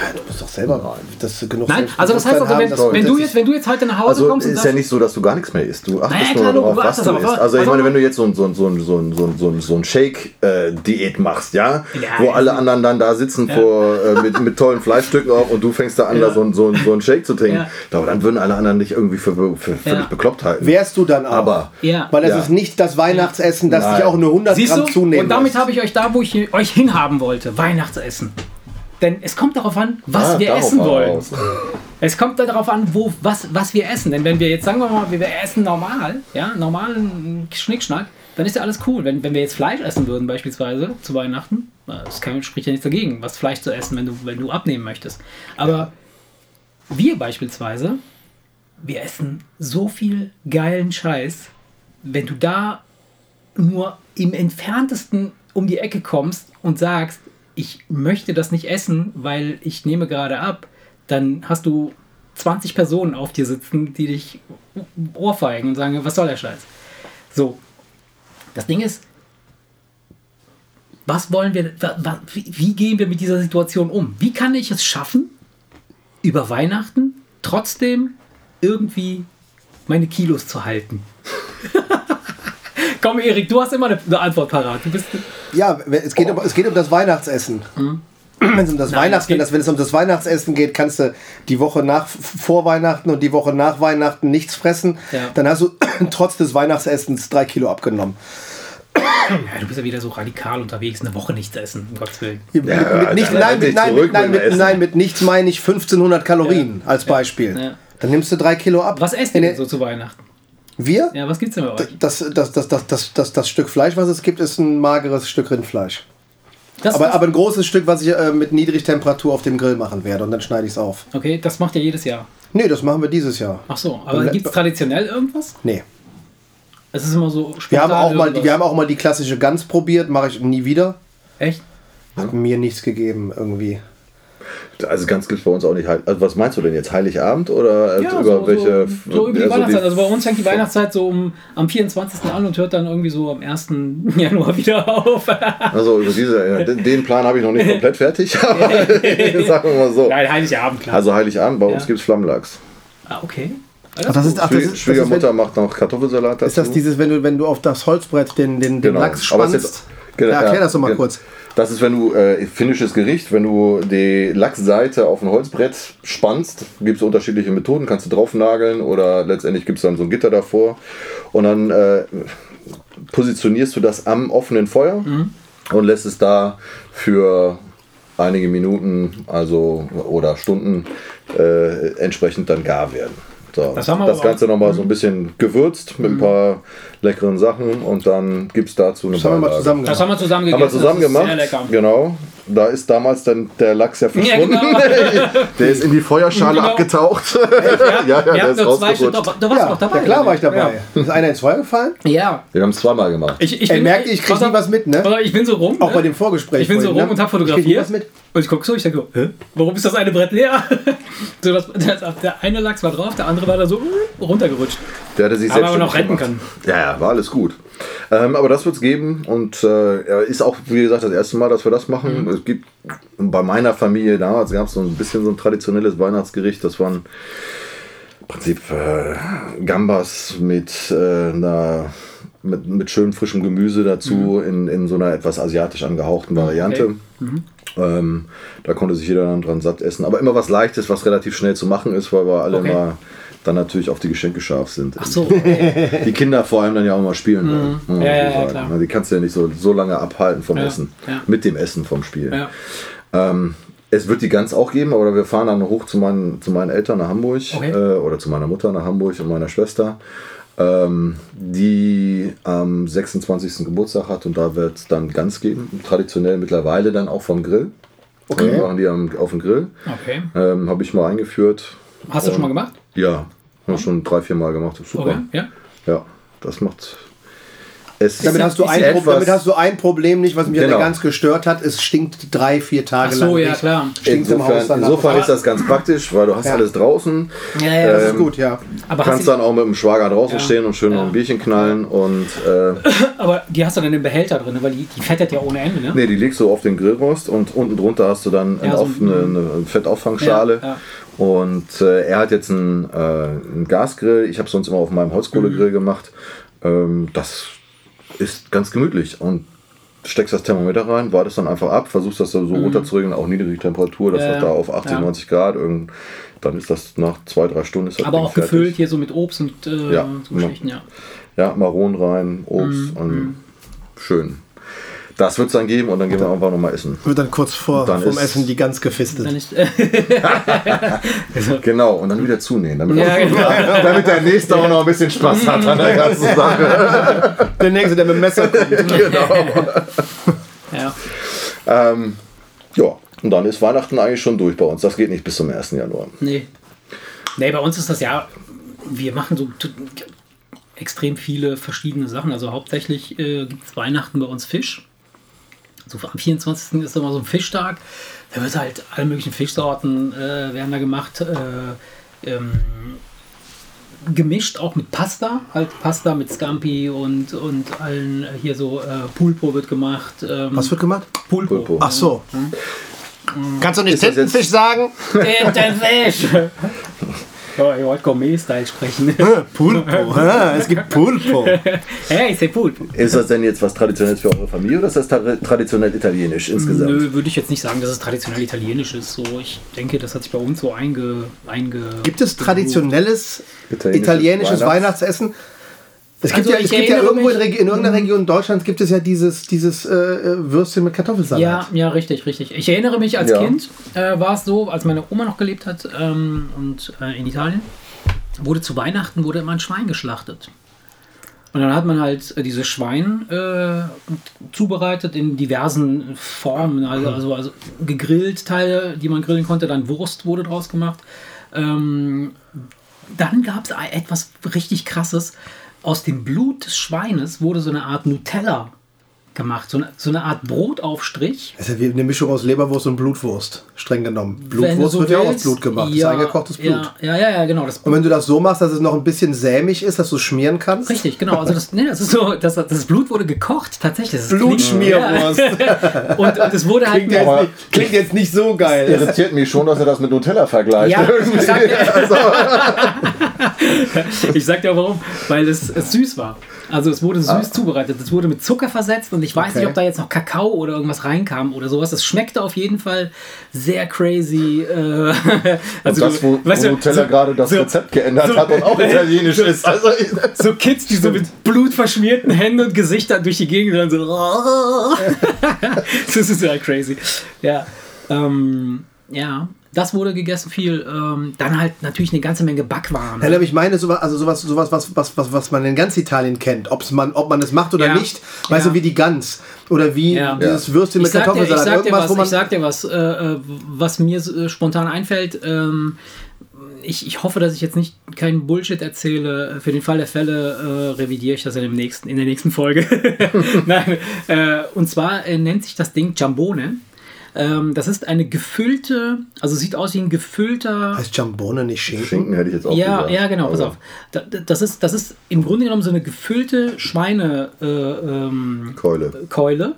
Ja, du musst doch selber rein. Das genug Nein, also das heißt also, wenn, haben, wenn, du jetzt, wenn du jetzt heute nach Hause also kommst. ist ja nicht so, dass du gar nichts mehr isst. Du achtest naja, nur darauf, was du isst. Also ich meine, wenn du jetzt so ein, so ein, so ein, so ein, so ein, so ein, so ein Shake-Diät machst, ja, ja wo alle anderen dann da sitzen ja. vor, äh, mit, mit tollen Fleischstücken auch und du fängst da an, ja. da so, so, so ein Shake zu trinken, ja. dann würden alle anderen dich irgendwie für, für völlig bekloppt halten. Wärst du dann auch. Aber, Weil es ist nicht das Weihnachtsessen, das dich auch nur 100 Siehst Gramm zunehmen Und damit habe ich euch da, wo ich euch hinhaben wollte, Weihnachtsessen. Denn es kommt darauf an, was ah, wir essen wollen. Es kommt darauf an, wo, was, was wir essen. Denn wenn wir jetzt, sagen wir mal, wir essen normal, ja, normalen Schnickschnack, dann ist ja alles cool. Wenn, wenn wir jetzt Fleisch essen würden, beispielsweise zu Weihnachten, das kann, spricht ja nichts dagegen, was Fleisch zu essen, wenn du, wenn du abnehmen möchtest. Aber ja. wir beispielsweise, wir essen so viel geilen Scheiß, wenn du da nur im entferntesten um die Ecke kommst und sagst, ich möchte das nicht essen, weil ich nehme gerade ab, dann hast du 20 Personen auf dir sitzen, die dich ohrfeigen und sagen, was soll der Scheiß? So, das Ding ist, was wollen wir, wie gehen wir mit dieser Situation um? Wie kann ich es schaffen, über Weihnachten trotzdem irgendwie meine Kilos zu halten? Komm, Erik, du hast immer eine Antwort parat. Du bist ja, es geht, um, es geht um das Weihnachtsessen. Mhm. Wenn es um das Nein, Weihnachten, das wenn es um das Weihnachtsessen geht, kannst du die Woche nach vor Weihnachten und die Woche nach Weihnachten nichts fressen. Ja. Dann hast du trotz des Weihnachtsessens drei Kilo abgenommen. Ja, du bist ja wieder so radikal unterwegs, eine Woche nichts essen, um Gottes Willen. Ja, mit, nicht, nein, mit, nein, mit, nein, mit, nein, mit nichts meine ich 1500 Kalorien ja. als Beispiel. Dann nimmst du drei Kilo ab. Was esst ihr denn so zu Weihnachten? Wir? Ja, was gibt's denn bei euch? Das, das, das, das, das, das, das Stück Fleisch, was es gibt, ist ein mageres Stück Rindfleisch. Das aber, aber ein großes Stück, was ich äh, mit Niedrigtemperatur auf dem Grill machen werde und dann schneide ich es auf. Okay, das macht ihr jedes Jahr? Nee, das machen wir dieses Jahr. Ach so, aber gibt es traditionell irgendwas? Nee. Es ist immer so wir haben auch mal, Wir haben auch mal die klassische Gans probiert, mache ich nie wieder. Echt? Hat mir nichts gegeben irgendwie. Also ganz gibt es bei uns auch nicht. Also was meinst du denn jetzt? Heiligabend oder ja, über so, welche? So, so über die also Weihnachtszeit. Also bei uns fängt die Weihnachtszeit so um, am 24. an und hört dann irgendwie so am 1. Januar wieder auf. also über diese, den Plan habe ich noch nicht komplett fertig. sagen wir mal so. Nein, Heiligabend, klar. Also Heiligabend, bei uns gibt es Flammlachs. Ah, okay. Ach, das ist, ach, das ist, Schwiegermutter das ist, macht noch Kartoffelsalat dazu. Ist das dieses, wenn du, wenn du auf das Holzbrett den, den, den genau. Lachs spannst? Jetzt, genau, ja, erklär das doch mal kurz. Das ist, wenn du äh, finnisches Gericht, wenn du die Lachsseite auf ein Holzbrett spannst, gibt es unterschiedliche Methoden, kannst du draufnageln oder letztendlich gibt es dann so ein Gitter davor und dann äh, positionierst du das am offenen Feuer mhm. und lässt es da für einige Minuten also oder Stunden äh, entsprechend dann gar werden. So, das, das Ganze nochmal so ein mhm. bisschen gewürzt mit ein mhm. paar leckeren Sachen und dann gibt es dazu eine das haben, wir zusammen das haben wir zusammen gegessen. Haben wir zusammen gemacht. Sehr lecker. Genau. Da ist damals dann der Lachs ja verschwunden. Ja, genau. der ist in die Feuerschale genau. abgetaucht. ja, ja, ja, der ist rausgerutscht. Da, da warst ja, auch dabei. Ja, klar war ich dabei. Ja. Ist einer ins Feuer gefallen? Ja. Wir haben es zweimal gemacht. Ich, ich, Ey, merkt, ich kriege nie was mit, ne? Ich bin so rum. Auch ne? bei dem Vorgespräch. Ich bin so rum ne? und habe fotografiert. Ich und ich gucke so, ich denke, Hä? warum ist das eine Brett leer? so, das, das, der eine Lachs war drauf, der andere war da so uh, runtergerutscht. Der hatte sich aber, aber noch retten können. Ja, ja, war alles gut. Ähm, aber das wird es geben und äh, ist auch, wie gesagt, das erste Mal, dass wir das machen. Mhm. Es gibt bei meiner Familie damals gab es so ein bisschen so ein traditionelles Weihnachtsgericht, das waren im Prinzip äh, Gambas mit äh, einer mit, mit schön frischem Gemüse dazu mhm. in, in so einer etwas asiatisch angehauchten Variante. Okay. Mhm. Ähm, da konnte sich jeder dann dran satt essen. Aber immer was Leichtes, was relativ schnell zu machen ist, weil wir alle okay. mal dann natürlich auf die Geschenke scharf sind. Ach so. Die Kinder vor allem dann ja auch mal spielen wollen. Mhm. Ja, ja, ja, klar. Die kannst du ja nicht so, so lange abhalten vom Essen. Mit dem Essen vom Spiel. Ähm, es wird die Gans auch geben, aber wir fahren dann hoch zu meinen, zu meinen Eltern nach Hamburg okay. äh, oder zu meiner Mutter nach Hamburg und meiner Schwester ähm, die am 26. Geburtstag hat und da wird es dann Gans geben. Traditionell mittlerweile dann auch vom Grill. Okay. Äh, machen die am, auf dem Grill. Okay. Ähm, Habe ich mal eingeführt. Hast du schon mal gemacht? Ja, habe schon drei, vier Mal gemacht. Super. Okay. Ja? ja, das macht damit, hast du ein damit hast du ein Problem nicht, was mich genau. ganz gestört hat. Es stinkt drei, vier Tage Ach so, lang. ja, klar. Stinkt insofern, im insofern ist das ganz praktisch, weil du hast ja. alles draußen. Ja, ja, ähm, das ist gut, ja. Aber kannst dann auch mit dem Schwager draußen ja. stehen und schön noch ein Bierchen knallen. Und, äh, Aber die hast du dann im Behälter drin, weil die, die fettet ja ohne Ende, ne? Nee, die legst du auf den Grillrost und unten drunter hast du dann ja, so eine, eine, Fettauffangschale. Und äh, er hat jetzt einen, äh, einen Gasgrill. Ich habe sonst immer auf meinem Holzkohlegrill mhm. gemacht. Ähm, das ist ganz gemütlich und steckst das Thermometer rein, wartest dann einfach ab, versuchst das so mhm. runterzuregeln, auch niedrige Temperatur, dass ja, das da auf 80, ja. 90 Grad, irgend, dann ist das nach zwei, drei Stunden. Ist das Aber auch fertig. gefüllt hier so mit Obst und äh, ja, so Geschichten, ja. Ja, Maronen rein, Obst mhm. und mhm. schön. Das wird es dann geben und dann gehen wir einfach nochmal essen. Wird dann kurz vor dann vom Essen die ganz gefistet. genau, und dann wieder zunähen, damit, ja, genau. damit der Nächste auch noch ein bisschen Spaß hat an der ganzen Sache. Der Nächste, der mit dem Messer kommt. genau. Ja. Ähm, ja, und dann ist Weihnachten eigentlich schon durch bei uns. Das geht nicht bis zum 1. Januar. Nee. Nee, bei uns ist das ja, wir machen so extrem viele verschiedene Sachen. Also hauptsächlich äh, gibt es Weihnachten bei uns Fisch so am 24. ist immer so ein Fischtag. Da wird halt alle möglichen Fischsorten äh, werden da gemacht. Äh, ähm, gemischt auch mit Pasta, halt Pasta mit Scampi und, und allen äh, hier so äh, Pulpo wird gemacht. Ähm, Was wird gemacht? Pulpo. Pulpo. Ach so. Mhm. Kannst du nicht Tintenfisch sagen? Tintenfisch! Ja, ich wollte Gourmet-Style sprechen. Pulpo, es gibt Pulpo. hey, ich sehe Pulpo. Ist das denn jetzt was Traditionelles für eure Familie oder ist das traditionell italienisch insgesamt? Nö, würde ich jetzt nicht sagen, dass es traditionell italienisch ist. So, ich denke, das hat sich bei uns so einge... einge gibt es traditionelles italienisches, italienisches Weihnachts Weihnachtsessen? Es gibt, also ja, es gibt ja irgendwo in, in, irgendeiner Region Deutschlands gibt es ja dieses, dieses äh, äh, Würstchen mit Kartoffelsalat. Ja, ja, richtig, richtig. Ich erinnere mich, als ja. Kind äh, war es so, als meine Oma noch gelebt hat ähm, und äh, in Italien, wurde zu Weihnachten wurde immer ein Schwein geschlachtet. Und dann hat man halt äh, dieses Schwein äh, zubereitet in diversen Formen, also, also, also gegrillt Teile, die man grillen konnte, dann Wurst wurde draus gemacht. Ähm, dann gab es etwas richtig krasses aus dem Blut des Schweines wurde so eine Art Nutella gemacht, so eine, so eine Art Brotaufstrich. Das ist ja wie eine Mischung aus Leberwurst und Blutwurst, streng genommen. Blutwurst so wird ja auch aus Blut gemacht, ja, das ist eingekochtes Blut. Ja, ja, ja, genau. und wenn du das so machst, dass es noch ein bisschen sämig ist, dass du es schmieren kannst? Richtig, genau. Also das, nee, das ist so, das, das Blut wurde gekocht, tatsächlich. Blutschmierwurst. und, und es wurde halt... Klingt, jetzt nicht, klingt jetzt nicht so geil. Das irritiert mich schon, dass er das mit Nutella vergleicht. Ja, also. ich sag dir warum. Weil es, es süß war. Also es wurde süß ah. zubereitet. Es wurde mit Zucker versetzt und ich weiß okay. nicht, ob da jetzt noch Kakao oder irgendwas reinkam oder sowas. Es schmeckte auf jeden Fall sehr crazy. Äh, also und das, wo, weißt wo Nutella so, gerade das so, Rezept geändert so, hat und auch italienisch so, ist. Also, so Kids, die so mit blutverschmierten Händen und Gesichtern durch die Gegend rennen. So. das ist ja crazy. Ja. Ähm, ja. Das wurde gegessen viel. Ähm, dann halt natürlich eine ganze Menge Backwaren. Ja, ich meine, sowas, also sowas, sowas was, was, was, was man in ganz Italien kennt, ob's man, ob man es macht oder ja. nicht. Weißt ja. du, wie die Gans oder wie ja. dieses Würstchen mit Kartoffelsalat. Ich sag dir was, ich sag dir was, äh, äh was mir äh, spontan einfällt. Ähm, ich, ich hoffe, dass ich jetzt nicht keinen Bullshit erzähle. Für den Fall der Fälle äh, revidiere ich das in, dem nächsten, in der nächsten Folge. Nein, äh, und zwar äh, nennt sich das Ding Jambone. Ähm, das ist eine gefüllte, also sieht aus wie ein gefüllter. Heißt Jambone nicht Schinken? Schinken hätte ich jetzt auch ja, gesagt. Ja, genau, pass auf. Das ist, das ist im Grunde genommen so eine gefüllte Schweinekeule. Äh, ähm, Keule.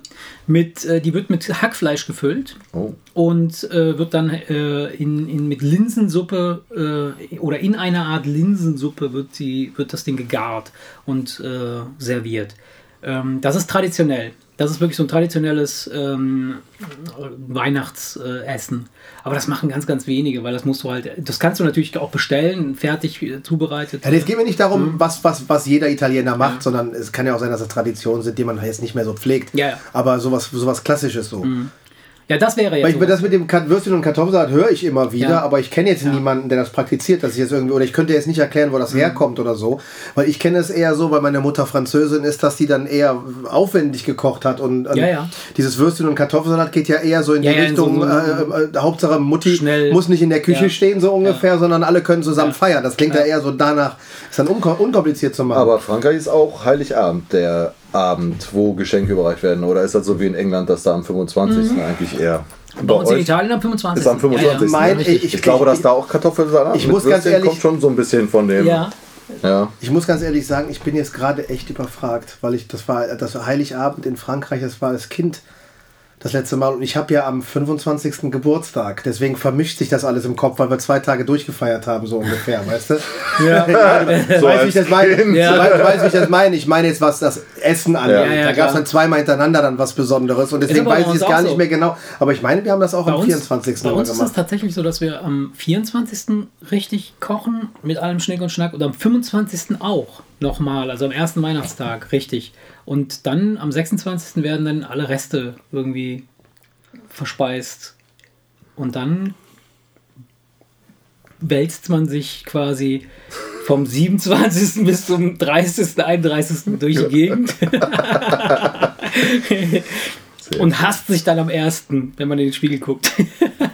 Mit, äh, die wird mit Hackfleisch gefüllt oh. und äh, wird dann äh, in, in, mit Linsensuppe äh, oder in einer Art Linsensuppe wird, die, wird das Ding gegart und äh, serviert. Ähm, das ist traditionell. Das ist wirklich so ein traditionelles ähm, Weihnachtsessen. Aber das machen ganz, ganz wenige, weil das musst du halt, das kannst du natürlich auch bestellen, fertig äh, zubereitet. Ja, es geht mir nicht darum, mhm. was, was, was jeder Italiener macht, ja. sondern es kann ja auch sein, dass es Traditionen sind, die man jetzt nicht mehr so pflegt. Ja, ja. Aber sowas, sowas Klassisches so. Mhm. Ja, das wäre ja. Weil ich, das mit dem Würstchen und Kartoffelsalat höre ich immer wieder, ja. aber ich kenne jetzt ja. niemanden, der das praktiziert, dass ich jetzt irgendwie, oder ich könnte jetzt nicht erklären, wo das mhm. herkommt oder so. Weil ich kenne es eher so, weil meine Mutter Französin ist, dass die dann eher aufwendig gekocht hat und, und ja, dieses Würstchen und Kartoffelsalat geht ja eher so in die Richtung, so, äh, äh, Hauptsache Mutti schnell. muss nicht in der Küche stehen, so ungefähr, sondern alle können zusammen feiern. Das klingt ja. eher so danach, ist dann unkompliziert zu machen. Aber Frankreich ist auch Heiligabend, der Abend, wo Geschenke überreicht werden? Oder ist das so wie in England, dass da am 25. Mhm. eigentlich eher. Bei uns in Italien am 25. Ist am 25. Ja, ja. Mein, ich, ich, ich, glaube, dass da auch Kartoffelsalat ich muss ganz ehrlich, kommt schon so ein bisschen von dem. Ja. Ja. Ich muss ganz ehrlich sagen, ich bin jetzt gerade echt überfragt, weil ich das war das war Heiligabend in Frankreich, das war als Kind das letzte Mal. Und ich habe ja am 25. Geburtstag. Deswegen vermischt sich das alles im Kopf, weil wir zwei Tage durchgefeiert haben, so ungefähr, weißt du? Ja. so weißt, wie ich das meine? Ja. Weißt, weißt, wie ich das meine? Ich meine jetzt, was das Essen angeht. Ja, ja, da gab es dann zweimal hintereinander dann was Besonderes. Und deswegen weiß ich es gar so. nicht mehr genau. Aber ich meine, wir haben das auch bei am uns, 24. Bei uns gemacht. ist es tatsächlich so, dass wir am 24. richtig kochen mit allem Schnick und Schnack und am 25. auch nochmal, also am ersten Weihnachtstag, richtig. Und dann am 26. werden dann alle Reste irgendwie verspeist. Und dann wälzt man sich quasi vom 27. bis zum 30., 31. durch die Gegend. und hasst sich dann am ersten, wenn man in den Spiegel guckt.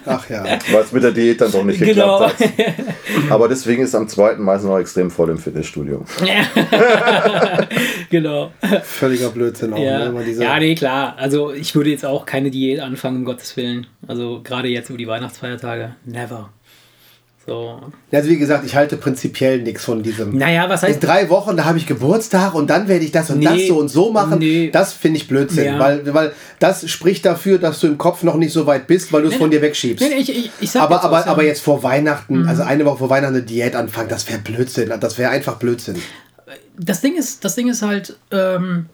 Ach ja. Weil es mit der Diät dann doch nicht genau. geklappt hat. Aber deswegen ist am zweiten meistens noch extrem voll im Fitnessstudio. genau. Völliger Blödsinn auch. Ja. Ne? ja, nee, klar. Also ich würde jetzt auch keine Diät anfangen, um Gottes Willen. Also gerade jetzt über die Weihnachtsfeiertage. Never. So. Also wie gesagt, ich halte prinzipiell nichts von diesem. Naja, was heißt. In drei Wochen, da habe ich Geburtstag und dann werde ich das und nee, das so und so machen. Nee. Das finde ich Blödsinn, ja. weil, weil das spricht dafür, dass du im Kopf noch nicht so weit bist, weil du es nee, von dir wegschiebst. Ich, ich, ich aber, jetzt aber, aber jetzt vor Weihnachten, mhm. also eine Woche vor Weihnachten eine Diät anfangen, das wäre Blödsinn. Das wäre einfach Blödsinn. Das Ding ist, das Ding ist halt, ähm,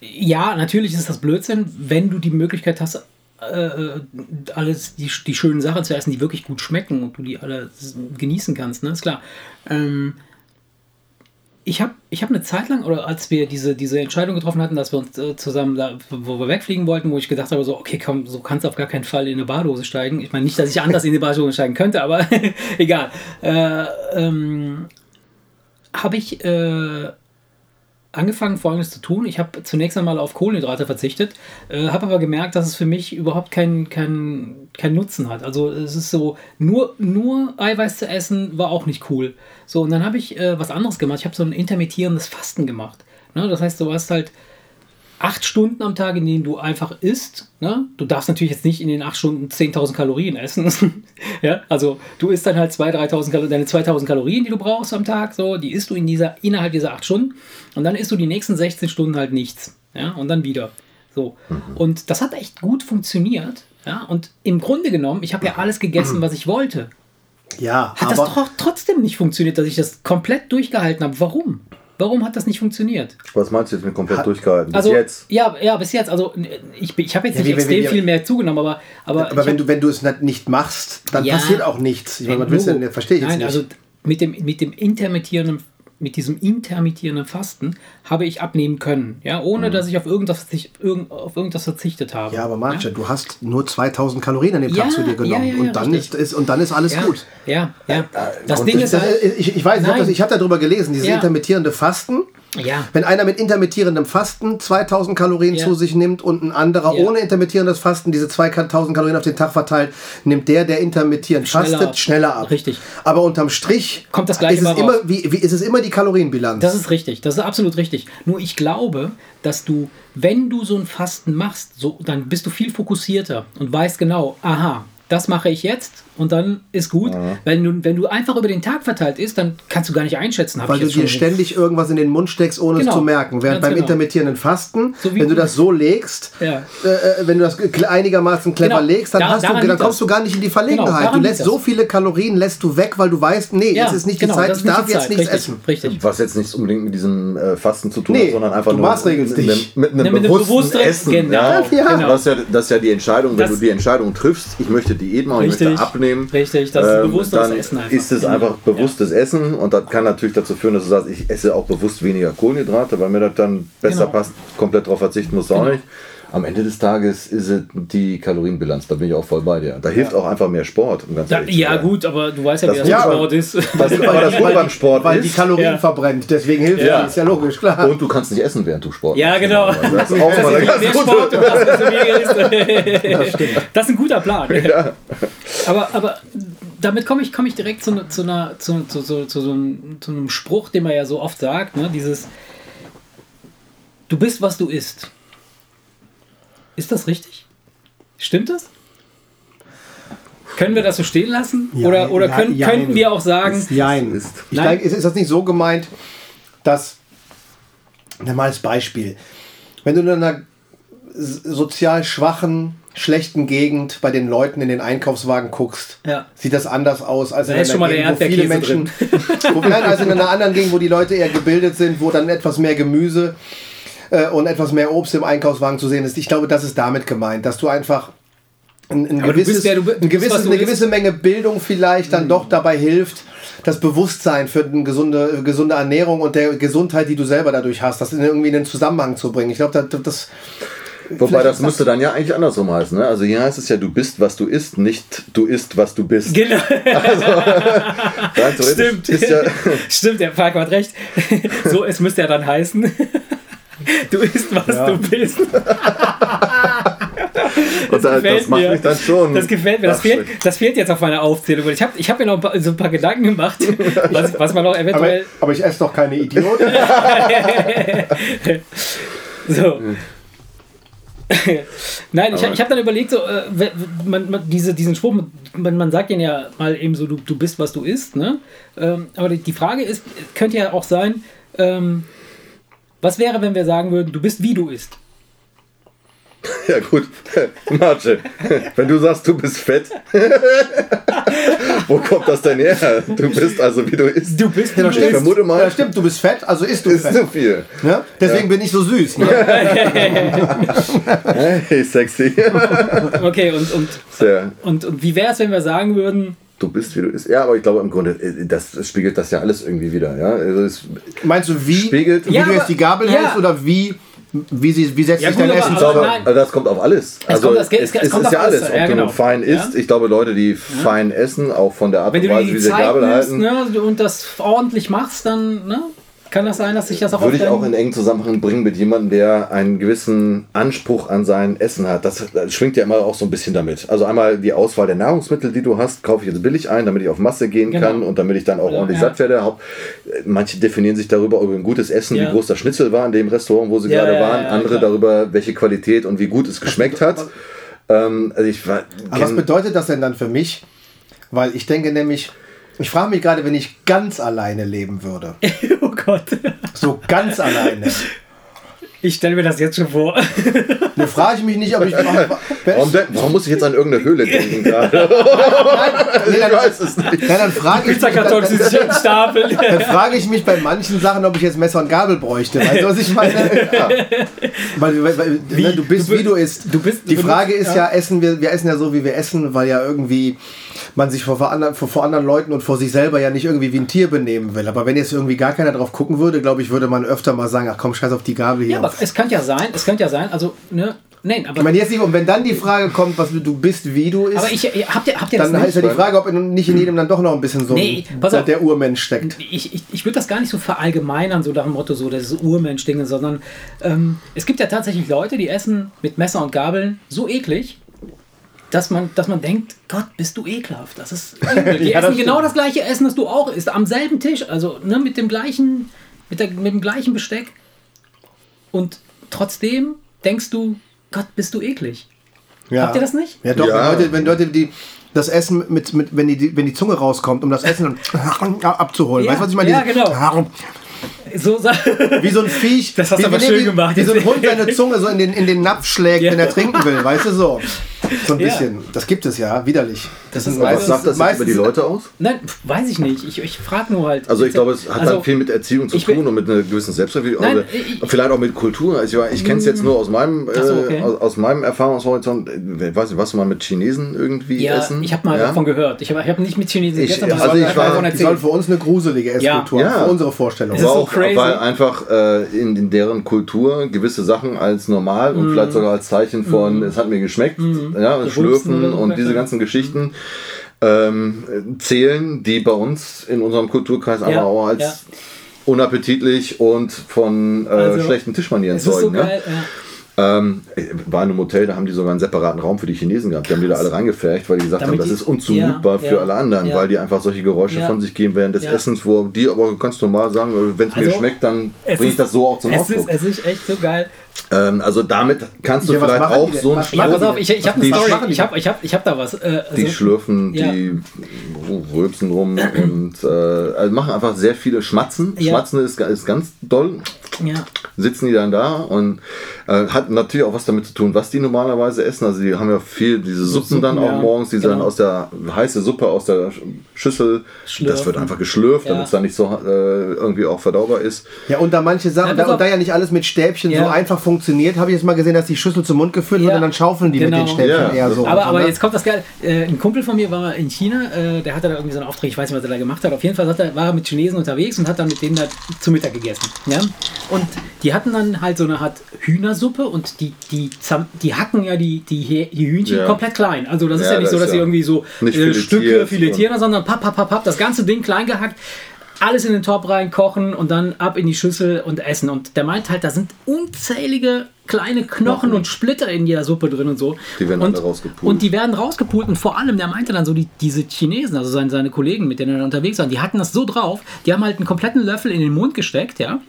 ja, natürlich ist das Blödsinn, wenn du die Möglichkeit hast, äh, alles die, die schönen Sachen zu essen, die wirklich gut schmecken und du die alle genießen kannst, ne? Ist klar. Ähm, ich habe ich hab eine Zeit lang, oder als wir diese, diese Entscheidung getroffen hatten, dass wir uns äh, zusammen da, wo wir wegfliegen wollten, wo ich gedacht habe, so, okay, komm, so kannst du auf gar keinen Fall in eine Badehose steigen. Ich meine nicht, dass ich anders in eine Badehose steigen könnte, aber egal. Äh, ähm, habe ich äh, angefangen, Folgendes zu tun. Ich habe zunächst einmal auf Kohlenhydrate verzichtet, äh, habe aber gemerkt, dass es für mich überhaupt keinen kein, kein Nutzen hat. Also es ist so, nur, nur Eiweiß zu essen war auch nicht cool. So, und dann habe ich äh, was anderes gemacht. Ich habe so ein intermittierendes Fasten gemacht. Ne? Das heißt, du hast halt acht Stunden am Tag, in denen du einfach isst. Ne? Du darfst natürlich jetzt nicht in den acht Stunden 10.000 Kalorien essen. ja? Also du isst dann halt 2.000, 3.000 Kalorien, deine 2.000 Kalorien, die du brauchst am Tag, so, die isst du in dieser, innerhalb dieser acht Stunden. Und dann isst du die nächsten 16 Stunden halt nichts. Ja? Und dann wieder. So. Mhm. Und das hat echt gut funktioniert. Ja? Und im Grunde genommen, ich habe ja alles gegessen, was ich wollte. Ja, hat aber das trotzdem nicht funktioniert, dass ich das komplett durchgehalten habe. Warum? Warum hat das nicht funktioniert? Was meinst du jetzt mit komplett hat, durchgehalten? Bis also, jetzt? Ja, ja, bis jetzt. Also ich, ich habe jetzt ja, nicht extrem viel mehr zugenommen, aber. Aber, aber wenn, du, wenn du es nicht machst, dann ja, passiert auch nichts. Ich meine, was willst du denn? Verstehe ich nein, jetzt nicht. also mit dem, mit dem intermittierenden mit diesem intermittierenden Fasten habe ich abnehmen können, ja, ohne mhm. dass ich auf irgendwas, auf irgendwas verzichtet habe. Ja, aber Marcia, ja? du hast nur 2000 Kalorien an dem Tag ja, zu dir genommen ja, und, dann ist, ist, und dann ist alles gut. Ja, ja. Das und Ding ist, halt, ich, ich weiß, ich habe hab darüber gelesen, dieses intermittierende Fasten ja. Wenn einer mit intermittierendem Fasten 2000 Kalorien ja. zu sich nimmt und ein anderer ja. ohne intermittierendes Fasten diese 2000 Kalorien auf den Tag verteilt, nimmt der, der intermittierend schneller fastet, ab. schneller ab. Richtig. Aber unterm Strich kommt das gleiche ist es immer, wie, wie, ist es immer die Kalorienbilanz. Das ist richtig, das ist absolut richtig. Nur ich glaube, dass du, wenn du so ein Fasten machst, so, dann bist du viel fokussierter und weißt genau, aha, das mache ich jetzt und dann ist gut. Ja. Wenn, du, wenn du einfach über den Tag verteilt isst, dann kannst du gar nicht einschätzen. Weil du dir ständig irgendwas in den Mund steckst, ohne genau. es zu merken. Während Ganz beim genau. intermittierenden Fasten, so wenn du das so legst, ja. äh, äh wenn du das einigermaßen clever genau. legst, dann, da, hast du, dann kommst das. du gar nicht in die Verlegenheit. Genau, du lässt so viele Kalorien lässt du weg, weil du weißt, nee, ja, es ist nicht die genau, Zeit, ich darf jetzt nichts Richtig. essen. Richtig. Was jetzt nichts unbedingt mit diesem äh, Fasten zu tun nee, hat, sondern einfach du nur mit, dich. mit, mit einem bewussten Essen. Genau. Das, ist ja, das ist ja die Entscheidung, wenn du die Entscheidung triffst, ich möchte Diät machen, ich möchte abnehmen. Richtig, das ähm, bewussteres Essen einfach. Ist es einfach bewusstes ja. Essen und das kann natürlich dazu führen, dass du sagst, ich esse auch bewusst weniger Kohlenhydrate, weil mir das dann besser genau. passt. Komplett darauf verzichten muss genau. auch nicht. Am Ende des Tages ist es die Kalorienbilanz, da bin ich auch voll bei dir. Da hilft auch einfach mehr Sport. Um da, ja, gut, aber du weißt ja, das wie das Sport ist. Das ist aber das Gute beim Sport Weil ist, die Kalorien ja. verbrennt, deswegen hilft ja. das, ist ja logisch, klar. Und du kannst nicht essen, während du Sport Ja, genau. Also das ist auch mal ganz Sport, das, stimmt. das ist ein guter Plan. Ja. Aber, aber damit komme ich, komm ich direkt zu, zu, einer, zu, zu, zu, zu, so einem, zu einem Spruch, den man ja so oft sagt, ne? dieses Du bist, was du isst. Ist das richtig? Stimmt das? Können wir das so stehen lassen? Ja, oder oder können, ja, könnten wir auch sagen. Nein. Ist, ich Nein. denke, ist, ist das nicht so gemeint, dass. Nimm mal als Beispiel. Wenn du in einer sozial schwachen schlechten Gegend bei den Leuten in den Einkaufswagen guckst, ja. sieht das anders aus als da in einer Gegend, wo viele Menschen, wo, nein, als in einer anderen Gegend, wo die Leute eher gebildet sind, wo dann etwas mehr Gemüse äh, und etwas mehr Obst im Einkaufswagen zu sehen ist. Ich glaube, das ist damit gemeint, dass du einfach ein, ein gewisses, ja, ein gewisses, eine gewisse Menge Bildung vielleicht dann mhm. doch dabei hilft, das Bewusstsein für eine gesunde, gesunde Ernährung und der Gesundheit, die du selber dadurch hast, das irgendwie in den Zusammenhang zu bringen. Ich glaube, das, das Wobei das müsste dann ja eigentlich andersrum heißen. Ne? Also hier heißt es ja, du bist, was du isst, nicht du isst, was du bist. Genau. Also, Stimmt. Ja Stimmt, der Falk hat recht. So, es müsste ja dann heißen, du isst, was ja. du bist. Das, das, das macht mir. mich dann schon. Das gefällt mir. Das fehlt, das fehlt jetzt auf meiner Aufzählung. Ich habe ich hab mir noch so ein paar Gedanken gemacht, was, was man noch eventuell. Aber, aber ich esse doch keine Idioten. so. Nein, ich, ich habe dann überlegt, so, äh, man, man, diese, diesen Spruch, man, man sagt den ja mal eben so, du, du bist, was du isst. Ne? Ähm, aber die Frage ist, könnte ja auch sein, ähm, was wäre, wenn wir sagen würden, du bist, wie du isst? Ja gut, Marce, wenn du sagst, du bist fett, wo kommt das denn her? Du bist also wie du isst. Du bist, ja, ich vermute mal. Ja, stimmt, du bist fett, also isst du isst fett. zu viel. Ja? Deswegen ja. bin ich so süß. Ne? hey, sexy. Okay, und, und, und, und wie wäre es, wenn wir sagen würden, du bist, wie du bist. Ja, aber ich glaube im Grunde, äh, das spiegelt das ja alles irgendwie wieder. Ja? Also Meinst du, wie, spiegelt, wie ja, du jetzt die Gabel ja. hältst oder wie wie, sie, wie setzt ja, sich dein Essen zusammen? Das kommt auf alles. Es also kommt, das, es, es, es ist ja alles. Ob ja, genau. du fein isst, ich glaube Leute, die fein essen, auch von der Art und Weise, wie sie Gabel halten. Ne, und das ordentlich machst, dann ne, kann das sein, dass sich das auch Würde ich auch in engen Zusammenhang bringen mit jemandem, der einen gewissen Anspruch an sein Essen hat. Das, das, schwingt ja immer auch so ein bisschen damit. Also einmal die Auswahl der Nahrungsmittel, die du hast, kaufe ich jetzt billig ein, damit ich auf Masse gehen genau. kann und damit ich dann auch ordentlich ja. satt werde. Manche definieren sich darüber über ein gutes Essen, ja. wie groß das Schnitzel war in dem Restaurant, wo sie ja, gerade waren. Andere klar. darüber, welche Qualität und wie gut es geschmeckt hat. Ähm, also ich war, Aber was bedeutet das denn dann für mich? Weil ich denke nämlich, ich frage mich gerade, wenn ich ganz alleine leben würde. Gott. So ganz alleine. Ich stelle mir das jetzt schon vor. Ne, frage ich mich nicht, ob ich. Warum, warum, muss ich jetzt an irgendeine Höhle denken gerade? nein, nee, dann, ich weiß es nicht. Nein, dann frage ich, mich, dann, dann, dann frage ich mich bei manchen Sachen, ob ich jetzt Messer und Gabel bräuchte. Weißt du, was ich meine? Ja. Weil, weil, weil wie, ne, du bist, du, wie du isst. Du bist, Die Frage ist ja, ja essen wir, wir essen ja so, wie wir essen, weil ja irgendwie man sich vor, vor, anderen, vor, vor anderen Leuten und vor sich selber ja nicht irgendwie wie ein Tier benehmen will. Aber wenn jetzt irgendwie gar keiner drauf gucken würde, glaube ich, würde man öfter mal sagen, ach komm, scheiß auf die Gabel hier. Ja, aber es könnte ja sein, es könnte ja sein, also, ne, Nein, aber. Ich meine, jetzt nicht, und wenn dann die Frage kommt, was du bist, wie du ist. Aber ich, habt ihr, habt ihr dann heißt ja die Frage, ob nicht in jedem dann doch noch ein bisschen so nee, ein, der Urmensch steckt. Ich, ich, ich würde das gar nicht so verallgemeinern, so nach dem Motto, so das Urmensch-Ding, sondern ähm, es gibt ja tatsächlich Leute, die essen mit Messer und Gabeln so eklig, dass man, dass man denkt, Gott, bist du ekelhaft. Das ist die ja, essen das genau das gleiche Essen, das du auch isst, am selben Tisch, also ne, mit dem gleichen, mit, der, mit dem gleichen Besteck. Und trotzdem denkst du, Gott, bist du eklig. Ja. Habt ihr das nicht? Ja, doch. Ja. Wenn, Leute, wenn Leute die das Essen mit, mit wenn, die, wenn die Zunge rauskommt, um das Essen abzuholen. Ja. Weißt du, was ich meine? Ja, genau. So, wie so ein Viech. Das hast du aber schön gemacht. Wie so ein Hund seine Zunge so in den, in den Napf schlägt, ja. wenn er trinken will. Weißt du so? So ein bisschen. Ja. Das gibt es ja, widerlich. Das ist was sagt das jetzt über die Leute aus? Nein, weiß ich nicht. Ich, ich frage nur halt. Also ich glaube, es hat also, halt viel mit Erziehung zu tun und mit einer gewissen Selbstverwirklichung. Vielleicht auch mit Kultur. Also ich, ich kenne es jetzt nur aus meinem, so, okay. äh, aus, aus, meinem Erfahrungshorizont. Ich weiß nicht, was man mit Chinesen irgendwie ja, essen? Ich habe mal ja? davon gehört. Ich habe hab nicht mit Chinesen gegessen, aber also ich war, die soll für uns eine gruselige Esskultur. Ja. Für unsere Vorstellung. Das ist so crazy. Weil einfach äh, in, in, deren Kultur gewisse Sachen als normal und mm. vielleicht sogar als Zeichen von, mm. es hat mir geschmeckt, mm. ja, Schlürfen und diese ganzen Geschichten ähm, zählen, die bei uns in unserem Kulturkreis aber auch als ja. unappetitlich und von äh, also, schlechten Tischmanieren zeugen. So geil, ja. Ähm, war in einem Hotel, da haben die sogar einen separaten Raum für die Chinesen gehabt. Die haben die da alle reingefärcht, weil die gesagt Damit haben, das ist unzumutbar ja, für ja, alle anderen, ja. weil die einfach solche Geräusche von sich geben während des Essens, wo die aber ganz normal sagen, wenn es also, mir schmeckt, dann bringe ich das so auch zum es Ausdruck. Ist, es ist echt so geil. Ähm, also damit kannst du vielleicht auch so ein Ja, pass auf, ich, ich habe eine Story, ich habe ich hab, ich hab da was. Äh, also, die schlürfen, die rülpsen rum und äh, also machen einfach sehr viele Schmatzen. Schmatzen ist, ist ganz doll. Ja. Sitzen die dann da und äh, hat natürlich auch was damit zu tun, was die normalerweise essen. Also die haben ja viel diese Suppen, Suppen dann auch ja. morgens, die genau. dann aus der heiße Suppe aus der Schüssel, Schlürfen. das wird einfach geschlürft, ja. damit es dann nicht so äh, irgendwie auch verdaubar ist. Ja, und da manche Sachen, ja, da, und da ja nicht alles mit Stäbchen so einfach funktioniert, habe ich jetzt mal gesehen, dass die Schüssel zum Mund geführt wird und dann schaufeln die genau. mit den genau. Stäbchen eher so. Aber, aber ne? jetzt kommt das geil. Äh, ein Kumpel von mir war in China, äh, der hatte da irgendwie so einen Auftrag, ich weiß nicht, was er da gemacht hat. Auf jeden Fall er, war er mit Chinesen unterwegs und hat dann mit denen da zu Mittag gegessen. Ja? Und die hatten dann halt so eine Art Hühnersuppe und die, die, die hacken ja die, die, die Hühnchen ja. komplett klein. Also das ist ja, ja nicht so, dass sie irgendwie so äh, Stücke filetieren, sondern papp, papp, papp, papp, das ganze Ding klein gehackt alles in den Topf rein, kochen und dann ab in die Schüssel und essen. Und der meint halt, da sind unzählige kleine Knochen, und Splitter in jeder Suppe drin und so. Die werden und, rausgepult. Und die werden rausgepult und vor allem, der meinte dann so, die, diese Chinesen, also seine, seine Kollegen, mit denen er unterwegs war, die hatten das so drauf, die haben halt einen kompletten Löffel in den Mund gesteckt, ja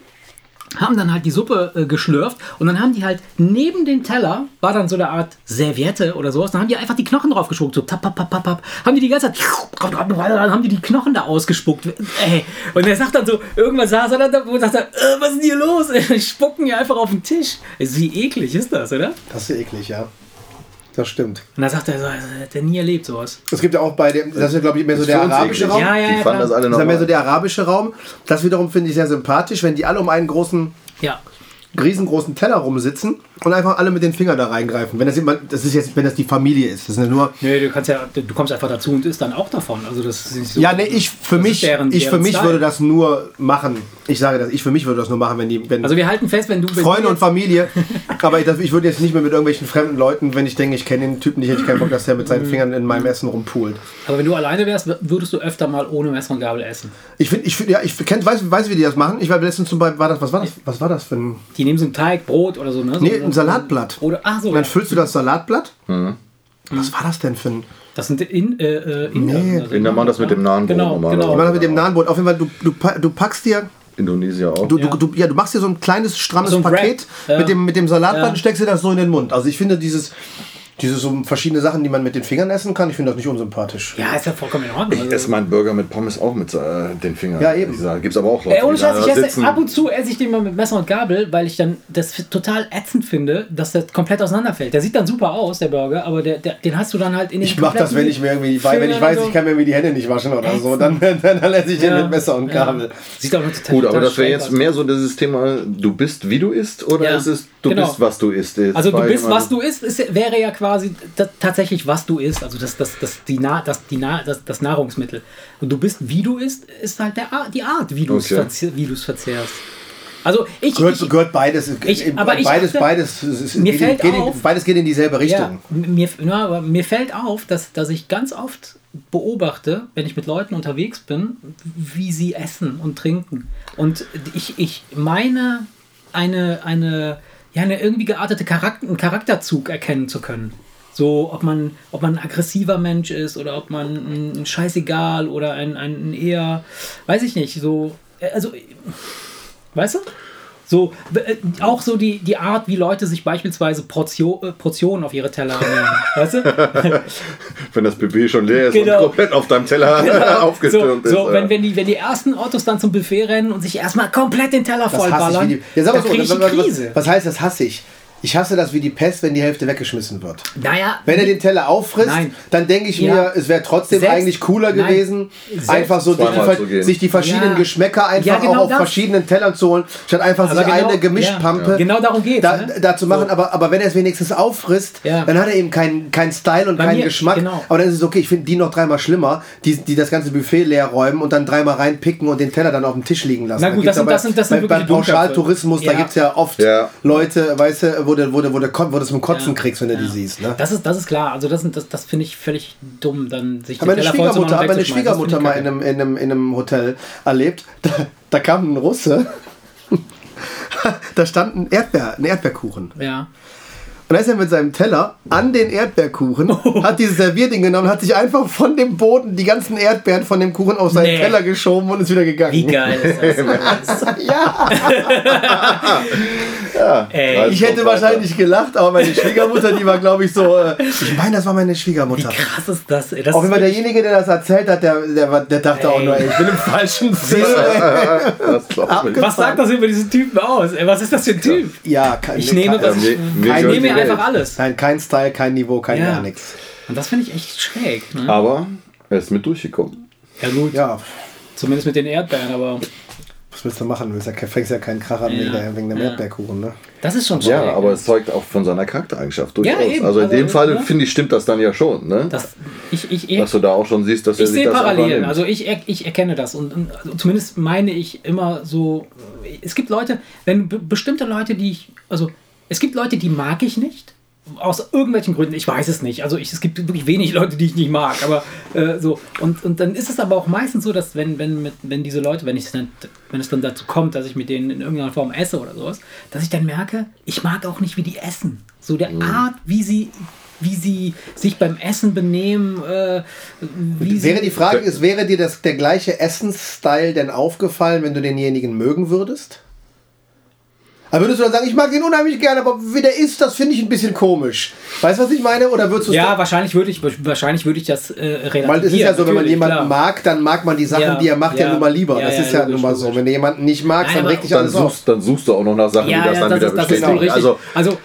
haben dann halt die Suppe äh, geschlürft und dann haben die halt neben den Teller, war dann so eine Art Serviette oder sowas, dann haben die einfach die Knochen drauf gespuckt, so tap, tap, tap, tap, haben die die ganze Zeit, dann haben die die Knochen da ausgespuckt. Ey. Und er sagt dann so, irgendwann saß er dann da und sagt, er, äh, was ist denn hier los? Die spucken ja einfach auf den Tisch. Wie eklig ist das, oder? Das ist eklig, ja. Das stimmt. Und da sagt er so, er hat nie erlebt sowas. Es gibt ja auch bei dem, das ist ja glaube ich mehr so der arabische Raum. Ja, ja, ja. Die fanden das alle noch. Das ist ja mehr so der arabische Raum. Das wiederum finde ich sehr sympathisch, wenn die alle um einen großen ja riesengroßen Teller rumsitzen und einfach alle mit den Fingern da reingreifen. Wenn das jemand, das ist jetzt, wenn das die Familie ist. Das ist nur. Nee, du kannst ja, du kommst einfach dazu und isst dann auch davon. Also das ist so, Ja, nee, ich für mich, deren, ich für mich würde das nur machen. Ich sage das, ich für mich würde das nur machen, wenn die, wenn Also wir halten fest, wenn du Freunde und Familie. aber ich, ich, würde jetzt nicht mehr mit irgendwelchen fremden Leuten, wenn ich denke, ich kenne den Typen nicht, hätte ich keinen Bock, dass der mit seinen mhm. Fingern in meinem Essen rumpult. Aber wenn du alleine wärst, würdest du öfter mal ohne Messer und Gabel essen. Ich finde, ich finde, ja, ich kenn, weiß, weiß, wie die das machen. Ich war letztens zum Beispiel, war das, was war das, was war das für ein? Die nehmen so ein Teig, Brot Brot oder so, ne? So nee, ein Salatblatt. Oder, ach so. Und dann füllst du das Salatblatt. Mhm. Was war das denn für ein. Das sind in, äh, äh Inder. Nee. Also Inder machen das mit dem Nahenbrot. Genau, genau. Die machen das mit dem Nahenbrot. Auf jeden Fall, du, du, du packst dir Indonesien auch. Du, ja. Du, ja, du machst dir so ein kleines, strammes so ein Paket ja. mit, dem, mit dem Salatblatt ja. und steckst dir das so in den Mund. Also ich finde dieses, diese so verschiedene Sachen, die man mit den Fingern essen kann, ich finde das nicht unsympathisch. Ja, ist ja vollkommen in Ordnung. Ich esse meinen Burger mit Pommes auch mit äh, den Fingern. Ja, eben. Gibt es aber auch Leute, Ey, ohne Scheiß, ich esse, ab und zu esse ich den mal mit Messer und Gabel, weil ich dann das total ätzend finde, dass der komplett auseinanderfällt. Der sieht dann super aus, der Burger, aber der, der den hast du dann halt in den Ich mache das, wenn ich mir irgendwie, wenn ich weiß, so ich kann mir irgendwie die Hände nicht waschen oder ätzend. so, dann, dann, dann esse ich ja. den mit Messer und Gabel. Ja. Sieht auch total Gut, aber das wäre jetzt mehr so dieses Thema, du bist wie du isst oder ja. ist es du genau. bist was du isst? Also du bist was du isst, ist, wäre ja quasi quasi tatsächlich, was du isst, also das, das, das, die Na das, die Na das, das Nahrungsmittel. Und du bist, wie du isst, ist halt der die Art, wie du es okay. verzehr verzehrst. Also ich gehört, ich, gehört beides, ich, aber beides, dachte, beides, ist, mir geht, fällt geht auf, beides geht in dieselbe Richtung. Ja, mir, ja, aber mir fällt auf, dass, dass ich ganz oft beobachte, wenn ich mit Leuten unterwegs bin, wie sie essen und trinken. Und ich, ich meine, eine, eine, ja, eine irgendwie geartete Charakter, einen Charakterzug erkennen zu können. So, ob man, ob man ein aggressiver Mensch ist oder ob man ein, ein Scheißegal oder ein, ein eher, weiß ich nicht, so, also, weißt du? So, äh, auch so die, die Art, wie Leute sich beispielsweise Portion, äh, Portionen auf ihre Teller nehmen. weißt du? Wenn das Buffet schon leer ist genau. und komplett auf deinem Teller genau. aufgestürmt so, ist. So, wenn, wenn, die, wenn die ersten Autos dann zum Buffet rennen und sich erstmal komplett den Teller vollballern, ja, dann kriege ich eine Krise. Was, was heißt das hasse ich? Ich hasse das wie die Pest, wenn die Hälfte weggeschmissen wird. Naja. Wenn er den Teller auffrisst, nein. dann denke ich ja. mir, es wäre trotzdem Selbst, eigentlich cooler nein. gewesen, Selbst einfach so die, sich die verschiedenen ja. Geschmäcker einfach ja, genau auch auf das. verschiedenen Tellern zu holen, statt einfach aber so genau, eine Gemischpampe genau darum geht da, ne? da zu machen. So. Aber, aber wenn er es wenigstens auffrisst, dann hat er eben keinen kein Style und Bei keinen mir, Geschmack. Genau. Aber dann ist es okay, ich finde die noch dreimal schlimmer, die, die das ganze Buffet leer räumen und dann dreimal reinpicken und den Teller dann auf dem Tisch liegen lassen. Na gut, das sind, das sind, das sind bei, Beim Pauschaltourismus, da gibt es ja oft Leute, weißt du, wo der, wo der, wo der wo du es mit Kotzen ja. kriegst, wenn du die siehst. Ne? Das, ist, das ist klar. Also das, das, das finde ich völlig dumm, dann sich meine Schwiegermutter, habe meine Schwiegermutter mal in einem, in, einem, in einem Hotel erlebt. Da, da kam ein Russe. da stand ein Erdbeer, ein Erdbeerkuchen. Ja. Und dann ist er mit seinem Teller an den Erdbeerkuchen, oh. hat dieses Servierding genommen, hat sich einfach von dem Boden die ganzen Erdbeeren von dem Kuchen auf seinen nee. Teller geschoben und ist wieder gegangen. Wie geil ist das? ja. ja. Ey, ich hätte wahrscheinlich gelacht, aber meine Schwiegermutter, die war, glaube ich, so. Äh, ich meine, das war meine Schwiegermutter. Wie krass ist das? das auch immer derjenige, der das erzählt hat, der, der, der dachte ey. auch nur, ey, ich bin im falschen Film. Was sagt das über diesen Typen aus? Ey, was ist das für ein Typ? Ja, kein, ich nehme, das, ich, ich nehme einfach alles. Nein, kein Style, kein Niveau, kein ja. gar nichts. Und das finde ich echt schräg. Ne? Aber er ist mit durchgekommen. Ja, gut. Ja. Zumindest mit den Erdbeeren, aber. Was willst du machen? Du fängst ja keinen Kracher ja. wegen, dem ja. Erdbeerkuchen, ne? Das ist schon schräg. Ja, aber es zeugt auch von seiner Charaktereigenschaft durchaus. Ja, eben. Also in also, dem Fall, ne? finde ich, stimmt das dann ja schon, ne? Das, ich, ich, ich, dass du da auch schon siehst, dass er sich das Parallelen. Also ich, ich erkenne das und, und also zumindest meine ich immer so, es gibt Leute, wenn bestimmte Leute, die ich, also es gibt Leute, die mag ich nicht aus irgendwelchen Gründen, ich weiß es nicht. Also ich, es gibt wirklich wenig Leute, die ich nicht mag, aber äh, so. Und, und dann ist es aber auch meistens so, dass wenn, wenn, mit, wenn diese Leute, wenn, ich dann, wenn es dann dazu kommt, dass ich mit denen in irgendeiner Form esse oder sowas, dass ich dann merke, ich mag auch nicht, wie die essen. So der mhm. Art, wie sie wie sie sich beim Essen benehmen. Äh, wäre die Frage, ist, wäre dir das, der gleiche Essensstyle denn aufgefallen, wenn du denjenigen mögen würdest? Aber würdest du dann sagen, ich mag den unheimlich gerne, aber wie der ist, das finde ich ein bisschen komisch. Weißt du, was ich meine? Oder würdest du Ja, wahrscheinlich würde ich, wahrscheinlich würde ich das äh, relativieren. Weil es ist ja so, wenn man jemanden klar. mag, dann mag man die Sachen, ja, die er macht, ja, ja nun mal lieber. Ja, das ist ja, nun mal so. Wenn du jemanden nicht magst, dann regt dich alles suchst, auf. Dann suchst du auch noch nach Sachen, die das dann das wieder ist, bestätigen. Genau. Also, also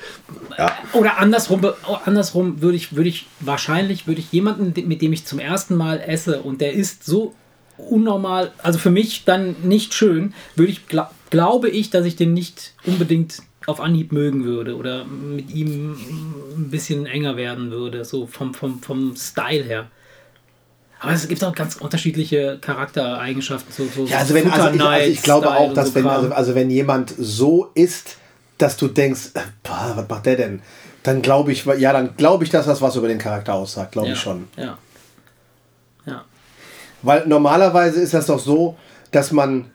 Oder andersrum, andersrum würde ich, würde ich wahrscheinlich würde ich jemanden, mit dem ich zum ersten Mal esse und der ist so unnormal, also für mich dann nicht schön, würde ich glaube ich, dass ich den nicht unbedingt auf Anhieb mögen würde oder mit ihm ein bisschen enger werden würde, so vom, vom, vom Style her. Aber es gibt auch ganz unterschiedliche Charaktereigenschaften. So, so ja, also, wenn, also, ich, also ich glaube auch, dass so wenn, also, also wenn jemand so ist, dass du denkst, äh, boah, was macht der denn? Dann glaube ich, ja, dann glaube ich, dass das was über den Charakter aussagt, glaube ja, ich schon. Ja. Ja. Weil normalerweise ist das doch so, dass man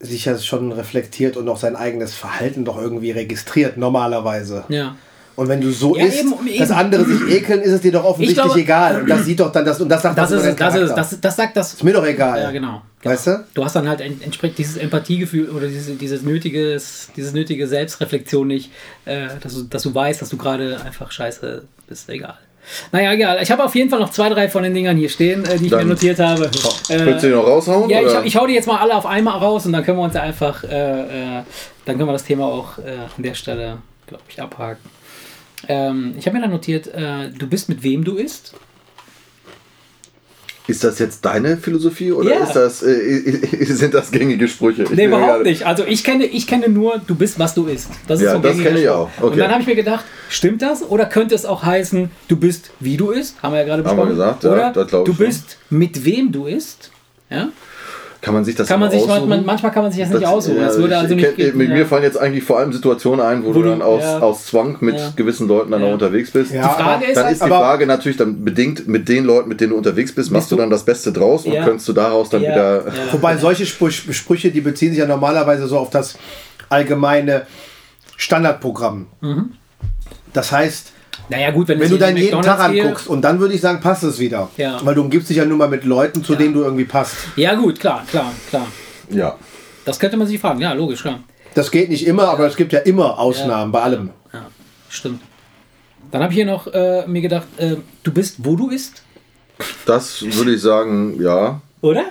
sich ja schon reflektiert und auch sein eigenes Verhalten doch irgendwie registriert, normalerweise. Ja. Und wenn du so ja, isst, eben, eben. dass andere sich ekeln, ist es dir doch offensichtlich glaube, egal. Und das sieht doch dann das und das sagt das, ist, das, ist, das, das sagt das. Ist mir doch egal. Ja, genau. Weißt du? Du hast dann halt entsprechend dieses Empathiegefühl oder dieses, dieses, nötiges, dieses nötige Selbstreflexion nicht, äh, dass, du, dass du weißt, dass du gerade einfach scheiße bist, egal. Naja, egal. Ich habe auf jeden Fall noch zwei, drei von den Dingern hier stehen, äh, die ich dann, mir notiert habe. Äh, willst du die noch raushauen? Ja, ich, ich, hau die jetzt mal alle auf einmal raus und dann können wir uns einfach, äh, äh dann können wir das Thema auch äh, an der Stelle, glaube ich, abhaken. Ähm, ich habe mir dann notiert, du bist mit wem du isst. Ist das jetzt deine Philosophie oder ja. ist das, äh, sind das gängige Sprüche? Ich nee, überhaupt nicht. Also ich kenne, ich kenne nur, du bist, was du isst. Das ist ja, so das kenne ich auch. Okay. Und dann habe ich mir gedacht, stimmt das? Oder könnte es auch heißen, du bist, wie du isst? Haben wir ja gerade besprochen. Haben wir gesagt, oder ja, das du bist, mit wem du isst. Ja? Kann man sich das kann man sich manchmal, manchmal kann man sich das, das nicht aussuchen. Ja, das würde also nicht kenn, mit ja. mir fallen jetzt eigentlich vor allem Situationen ein, wo, wo du dann aus, ja. aus Zwang mit gewissen Leuten dann auch unterwegs bist. Die Frage ist, dann halt, ist die Frage natürlich dann bedingt mit den Leuten, mit denen du unterwegs bist, machst du dann das Beste draus und könntest du daraus dann wieder. Wobei solche Sprüche, die beziehen sich ja normalerweise so auf das allgemeine Standardprogramm. Mhm. Das heißt, naja, gut, wenn, wenn du deinen jeden Tag anguckst und dann würde ich sagen, passt es wieder. Ja. Weil du umgibst dich ja nur mal mit Leuten, zu ja. denen du irgendwie passt. Ja, gut, klar, klar, klar. Ja. Das könnte man sich fragen, ja, logisch, klar. Das geht nicht immer, aber es gibt ja immer Ausnahmen bei allem. Ja, stimmt. Dann habe ich hier noch äh, mir gedacht, äh, du bist, wo du isst? Das würde ich sagen, ja. Oder?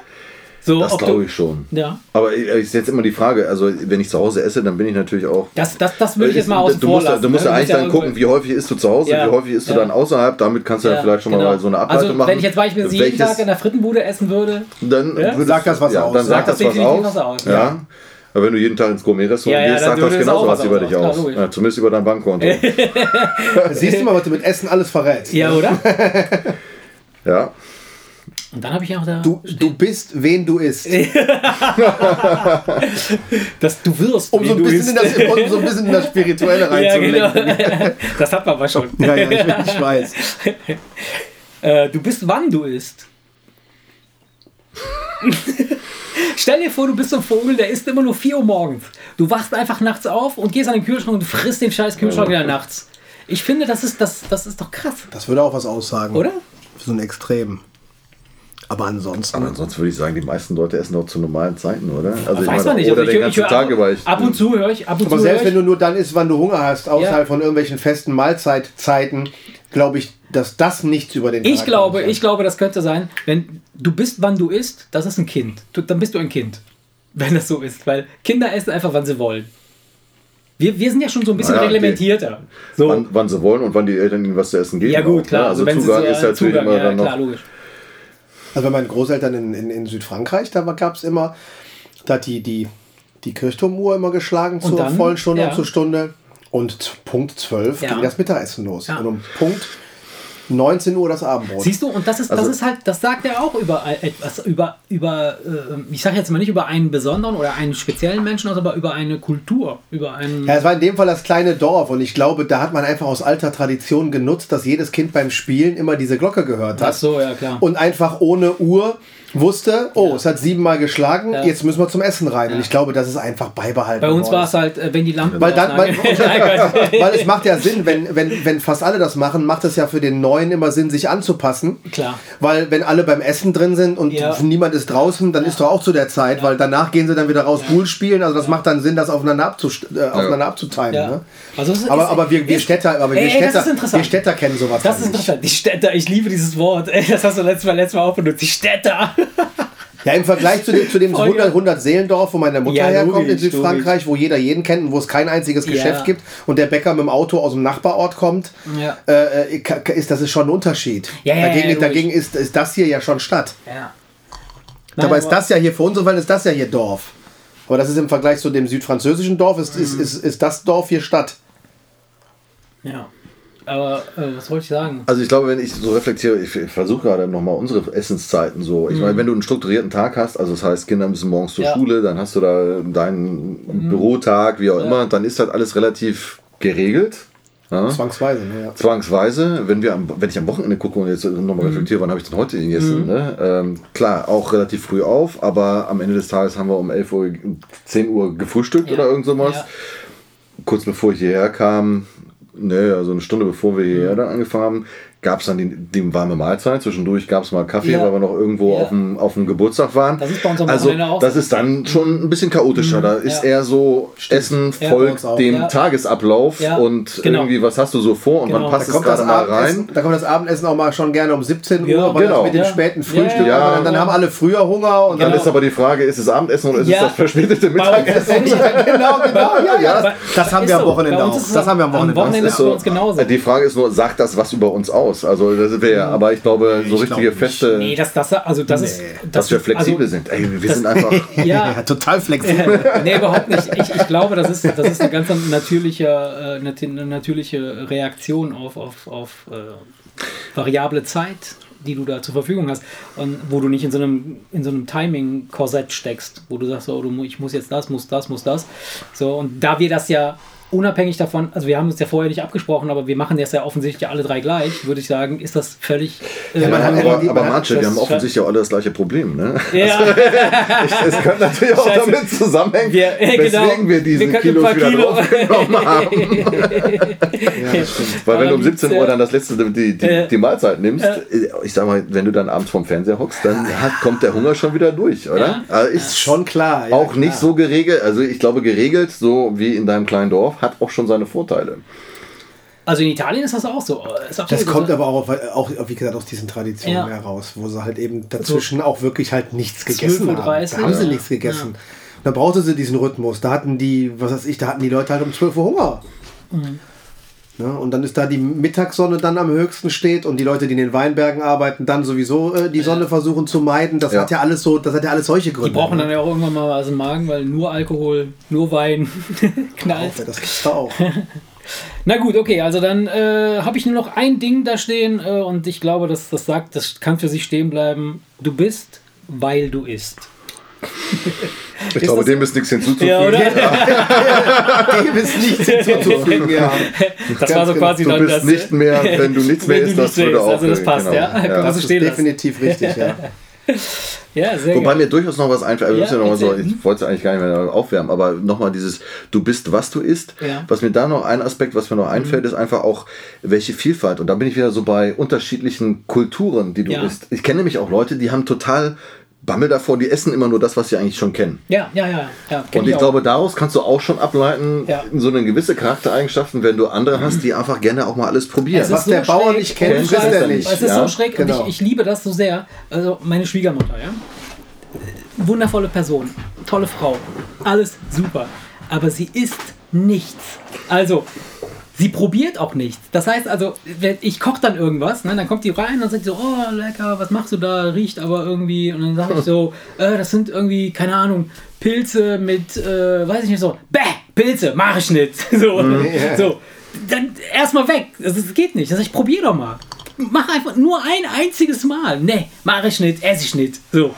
So, das glaube ich schon. Ja. Aber ist jetzt immer die Frage, also wenn ich zu Hause esse, dann bin ich natürlich auch. Das, das, das würde ich jetzt mal außen du musst, Du musst ja eigentlich dann gucken, wie häufig isst du zu Hause, ja. wie häufig isst ja. du dann außerhalb. Damit kannst du ja, vielleicht schon genau. mal so eine Ableitung also, machen. Wenn ich jetzt beispielsweise jeden Tag in der Frittenbude essen würde, dann ja? sagt das was aus. Dann sagt das, was aus. Was aus. Ja. Aber wenn du jeden Tag ins Gourmet-Restaurant ja, ja, gehst, sagt das genauso was über dich aus. Ja, zumindest über dein Bankkonto. Siehst du mal, was du mit Essen alles verrätst. Ja, oder? ja. Und dann habe ich auch da. Du, du bist, wen du isst. Dass du wirst. Um so, ein bisschen in das, um so ein bisschen in das Spirituelle reinzulenken. Ja, genau. Das hat man aber schon. Ja, ja, ich, ich weiß. Äh, du bist, wann du isst. Stell dir vor, du bist so ein Vogel, der isst immer nur 4 Uhr morgens. Du wachst einfach nachts auf und gehst an den Kühlschrank und frisst den scheiß Kühlschrank wieder nachts. Ich finde, das ist, das, das ist doch krass. Das würde auch was aussagen. Oder? So ein Extrem. Aber ansonsten. Aber ansonsten würde ich sagen, die meisten Leute essen auch zu normalen Zeiten, oder? Also ich weiß man nicht. Oder also den ganzen ich Tag über. Ab und zu höre ich. Ab und aber selbst wenn du nur dann isst, wann du Hunger hast, außerhalb ja. von irgendwelchen festen Mahlzeitzeiten, glaube ich, dass das nichts über den ich Tag glaube, Ich glaube, das könnte sein, wenn du bist, wann du isst, das ist ein Kind. Du, dann bist du ein Kind. Wenn das so ist. Weil Kinder essen einfach, wann sie wollen. Wir, wir sind ja schon so ein bisschen naja, reglementierter. So. Wann, wann, sie wollen und wann die Eltern ihnen was zu essen geben. Ja, gut, klar. Ne? Also, also Zugang ist ja natürlich Zugang, immer ja, dann noch. Klar, logisch. Also bei meinen Großeltern in, in, in Südfrankreich, da gab es immer, da hat die, die, die Kirchturmuhr immer geschlagen zur dann, vollen Stunde ja. und zur Stunde. Und Punkt 12 ja. ging das Mittagessen los. Ja. Und um Punkt 19 Uhr das Abendbrot. Siehst du, und das ist, also, das ist halt, das sagt er auch über etwas, über, über äh, ich sage jetzt mal nicht über einen besonderen oder einen speziellen Menschen, aber über eine Kultur, über einen. Ja, es war in dem Fall das kleine Dorf und ich glaube, da hat man einfach aus alter Tradition genutzt, dass jedes Kind beim Spielen immer diese Glocke gehört hat. Ach so, ja klar. Und einfach ohne Uhr wusste, oh, ja. es hat siebenmal geschlagen, ja. jetzt müssen wir zum Essen rein. Ja. Und ich glaube, das ist einfach beibehalten. Bei uns war es halt, äh, wenn die Lampe. Weil, dann, weil, weil es macht ja Sinn, wenn, wenn, wenn fast alle das machen, macht es ja für den Neuen immer Sinn, sich anzupassen. Klar. Weil wenn alle beim Essen drin sind und niemand ist draußen, dann ist doch auch zu der Zeit, weil danach gehen sie dann wieder raus Pool spielen. Also das macht dann Sinn, das aufeinander, abzust äh, aufeinander abzuteilen. Ne? Also ist, aber, aber wir, wir Städter, aber ey, wir, Städter, wir Städter kennen sowas. Das ist interessant. Die Städter, ich liebe dieses Wort. Ey, das hast du letztes Mal, letztes Mal auch benutzt. Die Städter. Ja, im Vergleich zu dem, zu dem 100, 100 Seelendorf, wo meine Mutter ja, herkommt in Südfrankreich, wo jeder jeden kennt und wo es kein einziges ja. Geschäft gibt und der Bäcker mit dem Auto aus dem Nachbarort kommt, ja. äh, ist das ist schon ein Unterschied. dagegen dagegen ist, ist das hier ja schon Stadt. Ja. Dabei ist das ja hier, für unsere Fall ist das ja hier Dorf. Aber das ist im Vergleich zu dem südfranzösischen Dorf, ist, mhm. ist, ist, ist das Dorf hier Stadt. Ja. Aber äh, was wollte ich sagen? Also ich glaube, wenn ich so reflektiere, ich versuche gerade nochmal unsere Essenszeiten so. Ich mhm. meine, wenn du einen strukturierten Tag hast, also das heißt, Kinder müssen morgens zur ja. Schule, dann hast du da deinen mhm. Bürotag, wie auch ja. immer, dann ist das alles relativ geregelt. Ja? Zwangsweise, ne? Ja. Zwangsweise, wenn, wir am, wenn ich am Wochenende gucke und jetzt nochmal mhm. reflektiere, wann habe ich denn heute gegessen? Mhm. Ne? Ähm, klar, auch relativ früh auf, aber am Ende des Tages haben wir um 11 Uhr, 10 Uhr gefrühstückt ja. oder irgend sowas. Ja. Kurz bevor ich hierher kam, ne, also eine Stunde bevor wir hierher dann angefangen haben, gab es dann die, die, warme Mahlzeit. Zwischendurch gab es mal Kaffee, ja. weil wir noch irgendwo ja. auf, dem, auf dem Geburtstag waren. Das ist bei uns am also, auch. Das ist dann schon ein bisschen chaotischer. Mhm. Da ist ja. eher so, Stimmt. Essen folgt dem Tagesablauf und genau. irgendwie, was hast du so vor und genau. wann passt es gerade mal rein. Da kommt das Abendessen auch mal schon gerne um 17 Uhr, weil genau. mit dem späten Frühstück. Ja, dann, dann haben alle früher Hunger. Und dann ist aber die Frage, ist es Abendessen oder ist es das verspätete Mittagessen? genau, genau. Ja, das haben wir am Wochenende auch. Das haben wir am Wochenende auch. Die Frage ist nur, sagt das was über uns aus? Aus. Also das wäre, aber ich glaube, so ich richtige feste. Nee, das, das, also das nee. ist. Das dass wir flexibel also, sind. Ey, wir das, sind einfach. ja, ja, total flexibel. nee, überhaupt nicht. Ich, ich glaube, das ist, das ist eine ganz natürliche, äh, eine natürliche Reaktion auf, auf, auf äh, variable Zeit die du da zur Verfügung hast und wo du nicht in so einem, in so einem Timing-Korsett steckst, wo du sagst, oh, du, ich muss jetzt das, muss das, muss das. So, und da wir das ja unabhängig davon, also wir haben uns ja vorher nicht abgesprochen, aber wir machen das ja offensichtlich alle drei gleich, würde ich sagen, ist das völlig. Äh, ja, aber, aber, aber Marce, wir haben offensichtlich auch alle das gleiche Problem, ne? Ja. Also, ich, es könnte natürlich auch Scheiße. damit zusammenhängen, wir, äh, genau. weswegen wir diesen wir Kilo wieder Kilo. draufgenommen haben. ja, Weil wenn du um 17 Uhr dann das letzte, die, die, die Mahlzeit nimmst, äh, ich sag mal, wenn du dann abends vorm Fernseher hockst, dann hat, kommt der Hunger schon wieder durch, oder? Ja. Also ist schon klar. auch klar. nicht so geregelt, also ich glaube geregelt, so wie in deinem kleinen Dorf, hat auch schon seine Vorteile. Also in Italien ist das auch so. das kommt aber auch, auch, wie gesagt, aus diesen Traditionen ja. heraus, wo sie halt eben dazwischen so auch wirklich halt nichts gegessen haben. Da haben sie ja. nichts gegessen. Ja. Da brauchte sie diesen Rhythmus. Da hatten die, was weiß ich, da hatten die Leute halt um 12 Uhr Hunger. Mhm. Ne? Und dann ist da die Mittagssonne dann am höchsten steht und die Leute, die in den Weinbergen arbeiten, dann sowieso äh, die Sonne versuchen zu meiden. Das ja. hat ja alles so, das hat ja alles solche Gründe. Die brauchen dann ja auch irgendwann mal was im Magen, weil nur Alkohol, nur Wein knallt. Ja, das gibt's da auch. Na gut, okay, also dann äh, habe ich nur noch ein Ding da stehen äh, und ich glaube, dass das sagt, das kann für sich stehen bleiben. Du bist, weil du isst. Ich glaube, dem ist nichts hinzuzufügen. Ja, oder? dem ist nichts hinzuzufügen, ja. Das Ganz war so quasi genau. dann Du bist das, nicht mehr, wenn du nichts mehr isst, das würde auch. Also das passt, genau. ja. ja. Das ist definitiv richtig, ja. Ja, sehr Wobei geil. mir durchaus noch was einfällt. Ja, ja noch mal so, ich wollte es eigentlich gar nicht mehr aufwärmen, aber nochmal dieses, du bist, was du isst. Ja. Was mir da noch ein Aspekt, was mir noch einfällt, mhm. ist einfach auch, welche Vielfalt. Und da bin ich wieder so bei unterschiedlichen Kulturen, die du ja. isst. Ich kenne nämlich auch Leute, die haben total Bammel davor, die essen immer nur das, was sie eigentlich schon kennen. Ja, ja, ja. ja und ich, ich glaube, daraus kannst du auch schon ableiten, ja. so eine gewisse Charaktereigenschaften, wenn du andere hast, die einfach gerne auch mal alles probieren. Was so der Bauer nicht kennt, wisst er nicht. Es ist ja? so schräg genau. und ich, ich liebe das so sehr. Also meine Schwiegermutter, ja. Wundervolle Person, tolle Frau, alles super. Aber sie isst nichts. Also, Sie probiert auch nichts. Das heißt also, ich koche dann irgendwas, ne, dann kommt die rein und sagt so, oh lecker, was machst du da? Riecht aber irgendwie. Und dann sage ich so, äh, das sind irgendwie, keine Ahnung, Pilze mit, äh, weiß ich nicht so, bäh, Pilze, mach ich nicht. So, yeah. so. Dann erstmal weg. Das, das geht nicht. Das heißt, ich probiere doch mal. Mach einfach nur ein einziges Mal. Ne, mach ich nicht, esse ich nicht. So.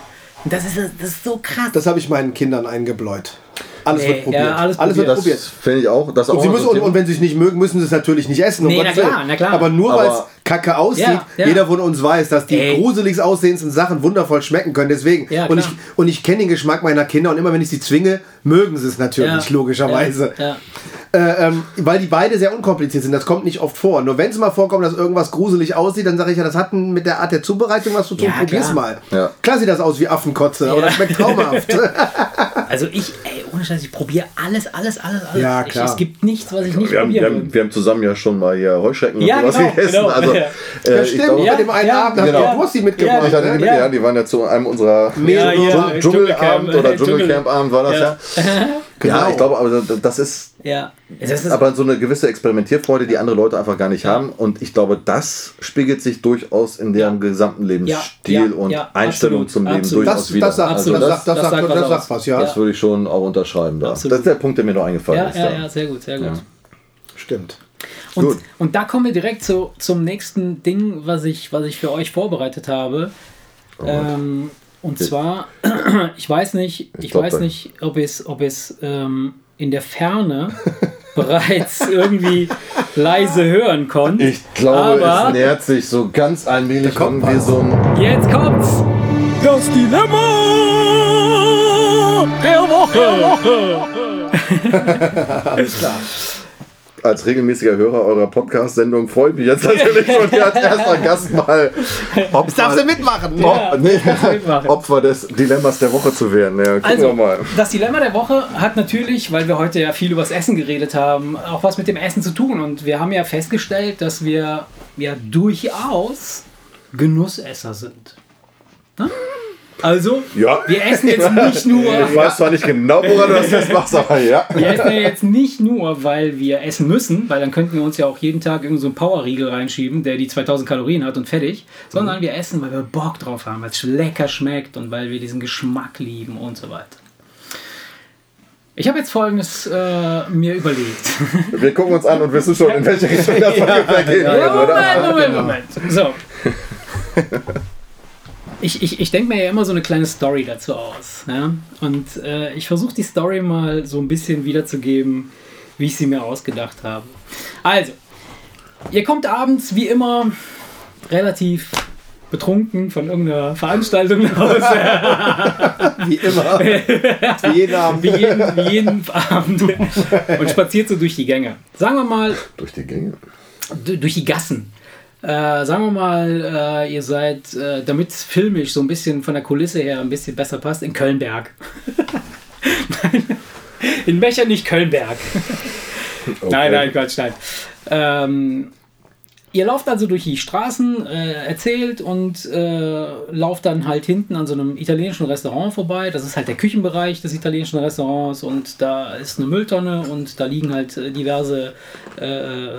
Das ist, das ist so krass. Das habe ich meinen Kindern eingebläut. Alles nee, wird probiert. Ja, alles, alles probiert. wird probiert. Finde ich auch. Das und, auch sie müssen, und, und, wenn sie es nicht mögen, müssen sie es natürlich nicht essen. Nee, na klar, na klar. Aber nur weil es kacke aussieht, ja, ja. jeder von uns weiß, dass die Ey. gruseligst aussehendsten Sachen wundervoll schmecken können. Deswegen. Ja, und ich, und ich kenne den Geschmack meiner Kinder und immer wenn ich sie zwinge, mögen sie es natürlich, logischerweise. Äh, ähm, weil die beide sehr unkompliziert sind. Das kommt nicht oft vor. Nur wenn es mal vorkommt, dass irgendwas gruselig aussieht, dann sage ich ja, das hat mit der Art der Zubereitung was zu tun. Probier's mal. Klar sieht das aus wie Affenkotze, aber das schmeckt traumhaft. also ich, ey, ohne Scheiß, ich probiere alles, alles, alles, alles. Ja, klar. Ich, es gibt nichts, was ich nicht wir probiere. Wir haben, wir haben zusammen ja schon mal hier Heuschrecken ja, und sowas genau, gegessen. Genau. Also, äh, ja, stimmt, glaube, ja, bei dem einen ja, Abend genau. hat Wursti mitgebracht. Ich hatte die, ja. ja, die waren ja zu einem unserer ja, ja, Dschungelabend oder Dschungelcamp-Abend war das ja. Genau. Ja, ich glaube, aber das ist, ja. das ist aber so eine gewisse Experimentierfreude, die andere Leute einfach gar nicht ja. haben. Und ich glaube, das spiegelt sich durchaus in deren gesamten Lebensstil ja. und Einstellung absolut. zum Leben absolut. durchaus das, wieder. Das, sagt, also das, das, das, sagt, sagt, das sagt was, ja. Das würde ich schon auch unterschreiben. Da. Das ist der Punkt, der mir noch eingefallen ja, ist. Ja, ja, sehr gut, sehr gut. Stimmt. Und, gut. und da kommen wir direkt zu, zum nächsten Ding, was ich, was ich für euch vorbereitet habe. Ähm, und zwar, ich weiß nicht, ich, ich weiß nicht, ob es, ob es ähm, in der Ferne bereits irgendwie leise hören konnt. Ich glaube, aber es nähert sich so ganz allmählich irgendwie so ein. Jetzt kommt's! Das Dilemma der Woche! Der Woche. Alles klar als regelmäßiger Hörer eurer Podcast-Sendung freut mich jetzt natürlich schon als erster Gast mal Opfer, darfst du mitmachen. Ja, nee, mitmachen. Opfer des Dilemmas der Woche zu werden. Ja, also, mal. das Dilemma der Woche hat natürlich, weil wir heute ja viel über das Essen geredet haben, auch was mit dem Essen zu tun. Und wir haben ja festgestellt, dass wir ja durchaus Genussesser sind. Ne? Also, ja. wir essen jetzt nicht nur. Ich weiß zwar nicht genau, woran du das jetzt machst, aber ja. Wir essen jetzt nicht nur, weil wir essen müssen, weil dann könnten wir uns ja auch jeden Tag irgend so einen Powerriegel reinschieben, der die 2000 Kalorien hat und fertig, sondern mhm. wir essen, weil wir Bock drauf haben, weil es lecker schmeckt und weil wir diesen Geschmack lieben und so weiter. Ich habe jetzt folgendes äh, mir überlegt. Wir gucken uns an und wissen schon, in welche Richtung das ja, ungefähr geht. Ja, Moment, Moment, Moment. So. Ich, ich, ich denke mir ja immer so eine kleine Story dazu aus. Ja? Und äh, ich versuche die Story mal so ein bisschen wiederzugeben, wie ich sie mir ausgedacht habe. Also, ihr kommt abends wie immer relativ betrunken von irgendeiner Veranstaltung Hause. wie immer. wie jeden Abend. Wie jeden, wie jeden Abend. Und spaziert so durch die Gänge. Sagen wir mal. Durch die Gänge? Durch die Gassen. Äh, sagen wir mal, äh, ihr seid, äh, damit filmisch so ein bisschen von der Kulisse her ein bisschen besser passt, in Kölnberg. in Becher nicht Kölnberg. Okay. Nein, nein, Quatsch, nein. Ähm, Ihr lauft also durch die Straßen, äh, erzählt und äh, lauft dann halt hinten an so einem italienischen Restaurant vorbei. Das ist halt der Küchenbereich des italienischen Restaurants und da ist eine Mülltonne und da liegen halt äh, diverse äh, äh,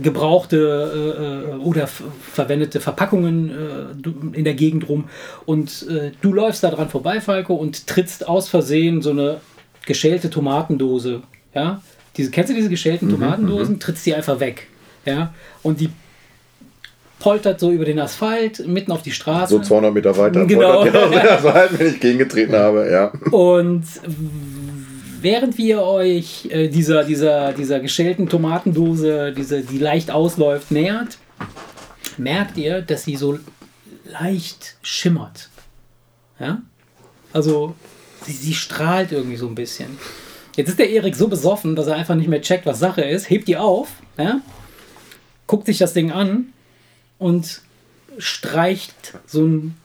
gebrauchte äh, oder verwendete Verpackungen in der Gegend rum. Und du läufst da dran vorbei, Falco, und trittst aus Versehen so eine geschälte Tomatendose. Ja? Diese, kennst du diese geschälten mhm, Tomatendosen? Mhm, trittst die einfach weg. Ja? Und die poltert so über den Asphalt, mitten auf die Straße. So 200 Meter weiter genau. poltert auf den Asphalt, wenn ich gegengetreten habe, ja. Und während wir euch äh, dieser, dieser, dieser geschälten Tomatendose, diese, die leicht ausläuft, nähert, merkt ihr, dass sie so leicht schimmert. Ja? Also, sie, sie strahlt irgendwie so ein bisschen. Jetzt ist der Erik so besoffen, dass er einfach nicht mehr checkt, was Sache ist, hebt die auf, ja? Guckt sich das Ding an und streicht so ein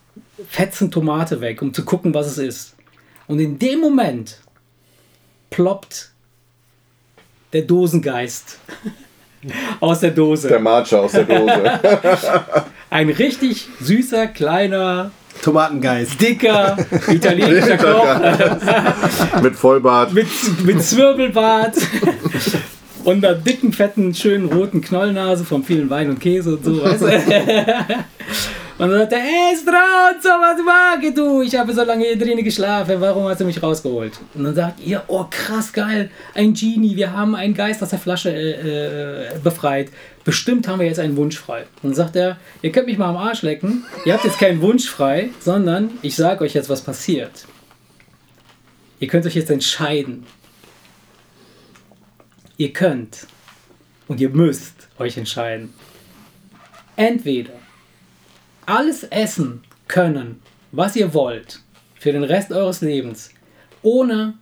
Fetzen Tomate weg, um zu gucken, was es ist. Und in dem Moment ploppt der Dosengeist aus der Dose. Der Marcher aus der Dose. Ein richtig süßer, kleiner Tomatengeist. Dicker, italienischer Koch. mit Vollbart. Mit, mit Zwirbelbart. Und einer dicken, fetten, schönen roten Knollnase vom vielen Wein und Käse und so, weißt du? Und dann sagt er, ey, Stronzo, was mag du? Ich habe so lange hier drinnen geschlafen, warum hast du mich rausgeholt? Und dann sagt ihr, oh krass geil, ein Genie, wir haben einen Geist aus der Flasche äh, äh, befreit. Bestimmt haben wir jetzt einen Wunsch frei. Und dann sagt er, ihr könnt mich mal am Arsch lecken, ihr habt jetzt keinen Wunsch frei, sondern ich sage euch jetzt, was passiert. Ihr könnt euch jetzt entscheiden. Ihr könnt und ihr müsst euch entscheiden. Entweder alles essen können, was ihr wollt, für den Rest eures Lebens, ohne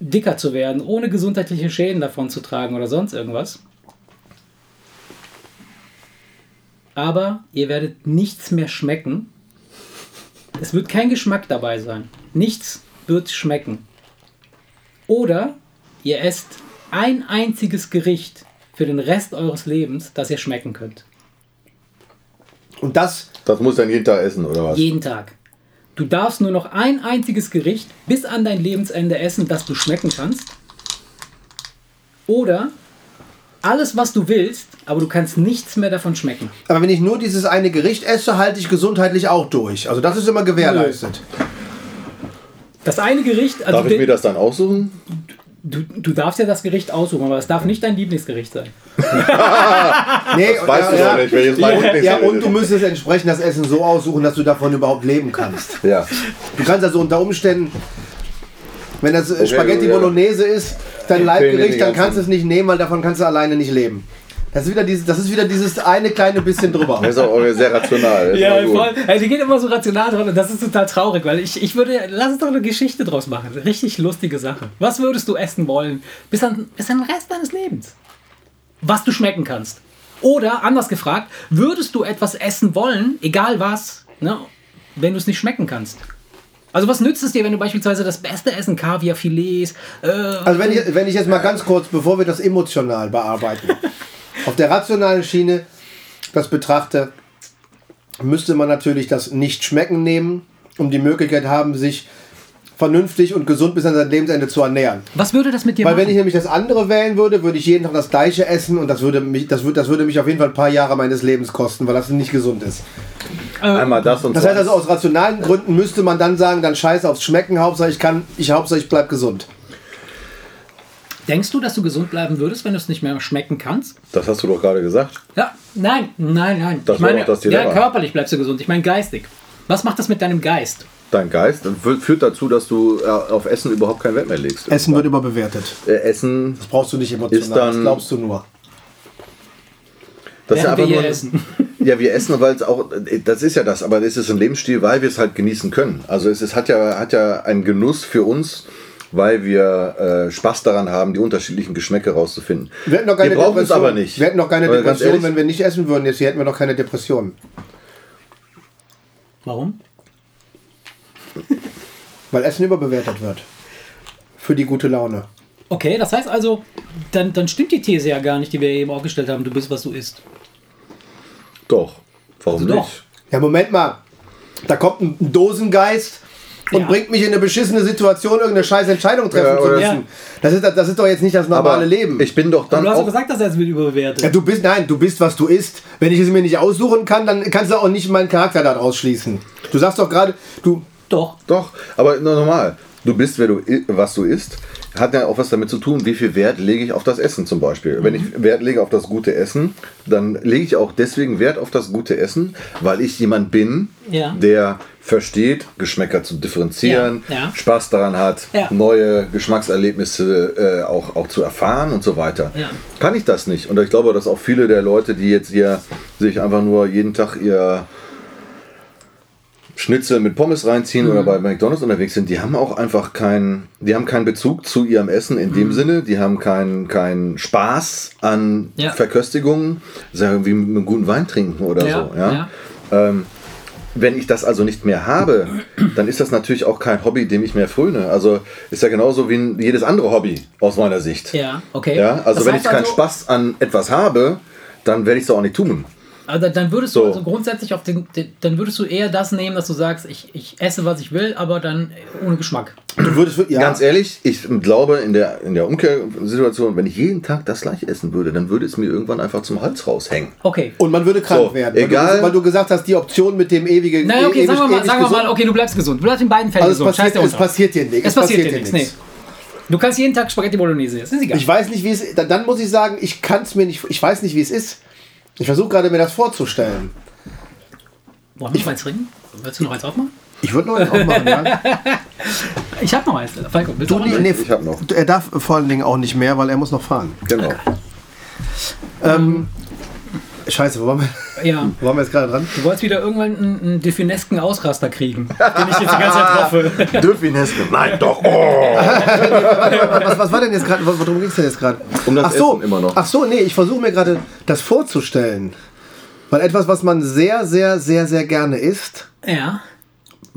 dicker zu werden, ohne gesundheitliche Schäden davon zu tragen oder sonst irgendwas. Aber ihr werdet nichts mehr schmecken. Es wird kein Geschmack dabei sein. Nichts wird schmecken. Oder ihr esst ein einziges Gericht für den Rest eures Lebens, das ihr schmecken könnt. Und das? Das muss dann jeden Tag essen, oder was? Jeden Tag. Du darfst nur noch ein einziges Gericht bis an dein Lebensende essen, das du schmecken kannst. Oder alles, was du willst, aber du kannst nichts mehr davon schmecken. Aber wenn ich nur dieses eine Gericht esse, halte ich gesundheitlich auch durch. Also das ist immer gewährleistet. Das eine Gericht. Also Darf ich mir das dann aussuchen? Du, du darfst ja das Gericht aussuchen, aber es darf nicht dein Lieblingsgericht sein. nee, das weißt ja, du ja, nicht, welches mein ja, ja, und du müsstest entsprechend das Essen so aussuchen, dass du davon überhaupt leben kannst. Ja. Du kannst also unter Umständen, wenn das okay, Spaghetti Bolognese ist, dein Leibgericht, dann kannst du es nicht nehmen, weil davon kannst du alleine nicht leben. Das ist wieder dieses, das ist wieder dieses eine kleine bisschen drüber. Das ist auch sehr rational. ja, voll. Also die geht immer so rational dran und das ist total traurig, weil ich, ich würde, lass uns doch eine Geschichte draus machen. Richtig lustige Sache. Was würdest du essen wollen bis an, bis an den Rest deines Lebens? Was du schmecken kannst. Oder, anders gefragt, würdest du etwas essen wollen, egal was, ne, wenn du es nicht schmecken kannst? Also was nützt es dir, wenn du beispielsweise das beste Essen, Kaviar, Filets... Äh, also wenn ich, wenn ich jetzt mal ganz kurz, bevor wir das emotional bearbeiten... Auf der rationalen Schiene das betrachte, müsste man natürlich das Nicht-Schmecken nehmen um die Möglichkeit haben, sich vernünftig und gesund bis an sein Lebensende zu ernähren. Was würde das mit dir Weil machen? wenn ich nämlich das andere wählen würde, würde ich jeden Tag das gleiche essen und das würde mich, das würde, das würde mich auf jeden Fall ein paar Jahre meines Lebens kosten, weil das nicht gesund ist. Äh, Einmal das und Das heißt also aus rationalen Gründen müsste man dann sagen, dann scheiß aufs Schmecken, Hauptsache ich kann, ich Hauptsache ich bleib gesund. Denkst du, dass du gesund bleiben würdest, wenn du es nicht mehr schmecken kannst? Das hast du doch gerade gesagt. Ja, nein, nein, nein. Das ich meine, das ja, körperlich bleibst du gesund. Ich meine geistig. Was macht das mit deinem Geist? Dein Geist führt dazu, dass du äh, auf Essen überhaupt keinen Wert mehr legst. Essen wird überbewertet. Äh, Essen. Das brauchst du nicht emotional. Dann, das glaubst du nur. Das ist ja wir nur, essen. Ja, wir essen, weil es auch, das ist ja das, aber es ist ein Lebensstil, weil wir es halt genießen können. Also es ist, hat, ja, hat ja einen Genuss für uns, weil wir äh, Spaß daran haben, die unterschiedlichen Geschmäcke rauszufinden. Wir, hätten noch keine wir brauchen es aber nicht. Wir hätten noch keine Depression, wenn wir nicht essen würden. Jetzt hier hätten wir noch keine Depression. Warum? Weil Essen überbewertet wird. Für die gute Laune. Okay, das heißt also, dann, dann stimmt die These ja gar nicht, die wir eben aufgestellt haben. Du bist, was du isst. Doch. Warum also nicht? Doch. Ja, Moment mal. Da kommt ein Dosengeist und ja. bringt mich in eine beschissene Situation, irgendeine scheiß Entscheidung treffen ja, zu müssen. Ja. Das, ist, das ist doch jetzt nicht das normale Aber Leben. Ich bin doch dann. Aber du hast doch gesagt, dass er es wird überbewertet. Ja, du bist, nein, du bist, was du isst. Wenn ich es mir nicht aussuchen kann, dann kannst du auch nicht meinen Charakter daraus schließen. Du sagst doch gerade, du. Doch. Doch, aber normal. Du bist, wer du, was du isst hat ja auch was damit zu tun, wie viel Wert lege ich auf das Essen zum Beispiel. Mhm. Wenn ich Wert lege auf das gute Essen, dann lege ich auch deswegen Wert auf das gute Essen, weil ich jemand bin, ja. der versteht, Geschmäcker zu differenzieren, ja. Ja. Spaß daran hat, neue Geschmackserlebnisse äh, auch, auch zu erfahren und so weiter. Kann ich das nicht. Und ich glaube, dass auch viele der Leute, die jetzt hier sich einfach nur jeden Tag ihr Schnitzel mit Pommes reinziehen mhm. oder bei McDonalds unterwegs sind, die haben auch einfach keinen, die haben keinen Bezug zu ihrem Essen in mhm. dem Sinne, die haben keinen keinen Spaß an ja. Verköstigungen, sagen wie mit einem guten Wein trinken oder ja, so. Ja? ja. Ähm, wenn ich das also nicht mehr habe, dann ist das natürlich auch kein Hobby, dem ich mehr fröne. Also ist ja genauso wie jedes andere Hobby aus meiner Sicht. Ja, okay. Ja, also das wenn ich keinen also Spaß an etwas habe, dann werde ich es auch nicht tun. Also dann würdest so. du also grundsätzlich auf den, dann würdest du eher das nehmen, dass du sagst, ich, ich esse, was ich will, aber dann ohne Geschmack. Du würdest, ja. Ganz ehrlich, ich glaube, in der, in der Umkehrsituation, wenn ich jeden Tag das gleiche essen würde, dann würde es mir irgendwann einfach zum Hals raushängen. Okay. Und man würde krank so, werden. Egal. Weil du, weil du, gesagt hast, die Option mit dem ewigen. Nein, okay, ewig, sagen, wir mal, sagen wir mal, okay, du bleibst gesund. Du bleibst in beiden Fällen also gesund. Passiert, es passiert dir nichts. Es, passiert, passiert dir nichts. Nee. Du kannst jeden Tag Spaghetti Bolognese essen. Ist egal. Ich weiß nicht, wie es. Dann, dann muss ich sagen, ich kann es mir nicht. Ich weiß nicht, wie es ist. Ich versuche gerade mir das vorzustellen. Wollen wir noch eins trinken? Willst du noch eins aufmachen? Ich würde noch eins aufmachen, ja. Ich habe noch eins. Falco, willst du, du nee, ich habe noch. Er darf vor allen Dingen auch nicht mehr, weil er muss noch fahren. Genau. Okay. Ähm, Scheiße, wo waren wir, ja. wo waren wir jetzt gerade dran? Du wolltest wieder irgendwann einen, einen Definesken Ausraster kriegen, den ich jetzt die ganze Zeit hoffe. Definesken, nein doch. Oh. was, was, war denn jetzt gerade, worum ging es denn jetzt gerade? Um das ach so, Essen immer noch. Ach so, nee, ich versuche mir gerade das vorzustellen. Weil etwas, was man sehr, sehr, sehr, sehr gerne isst, ja.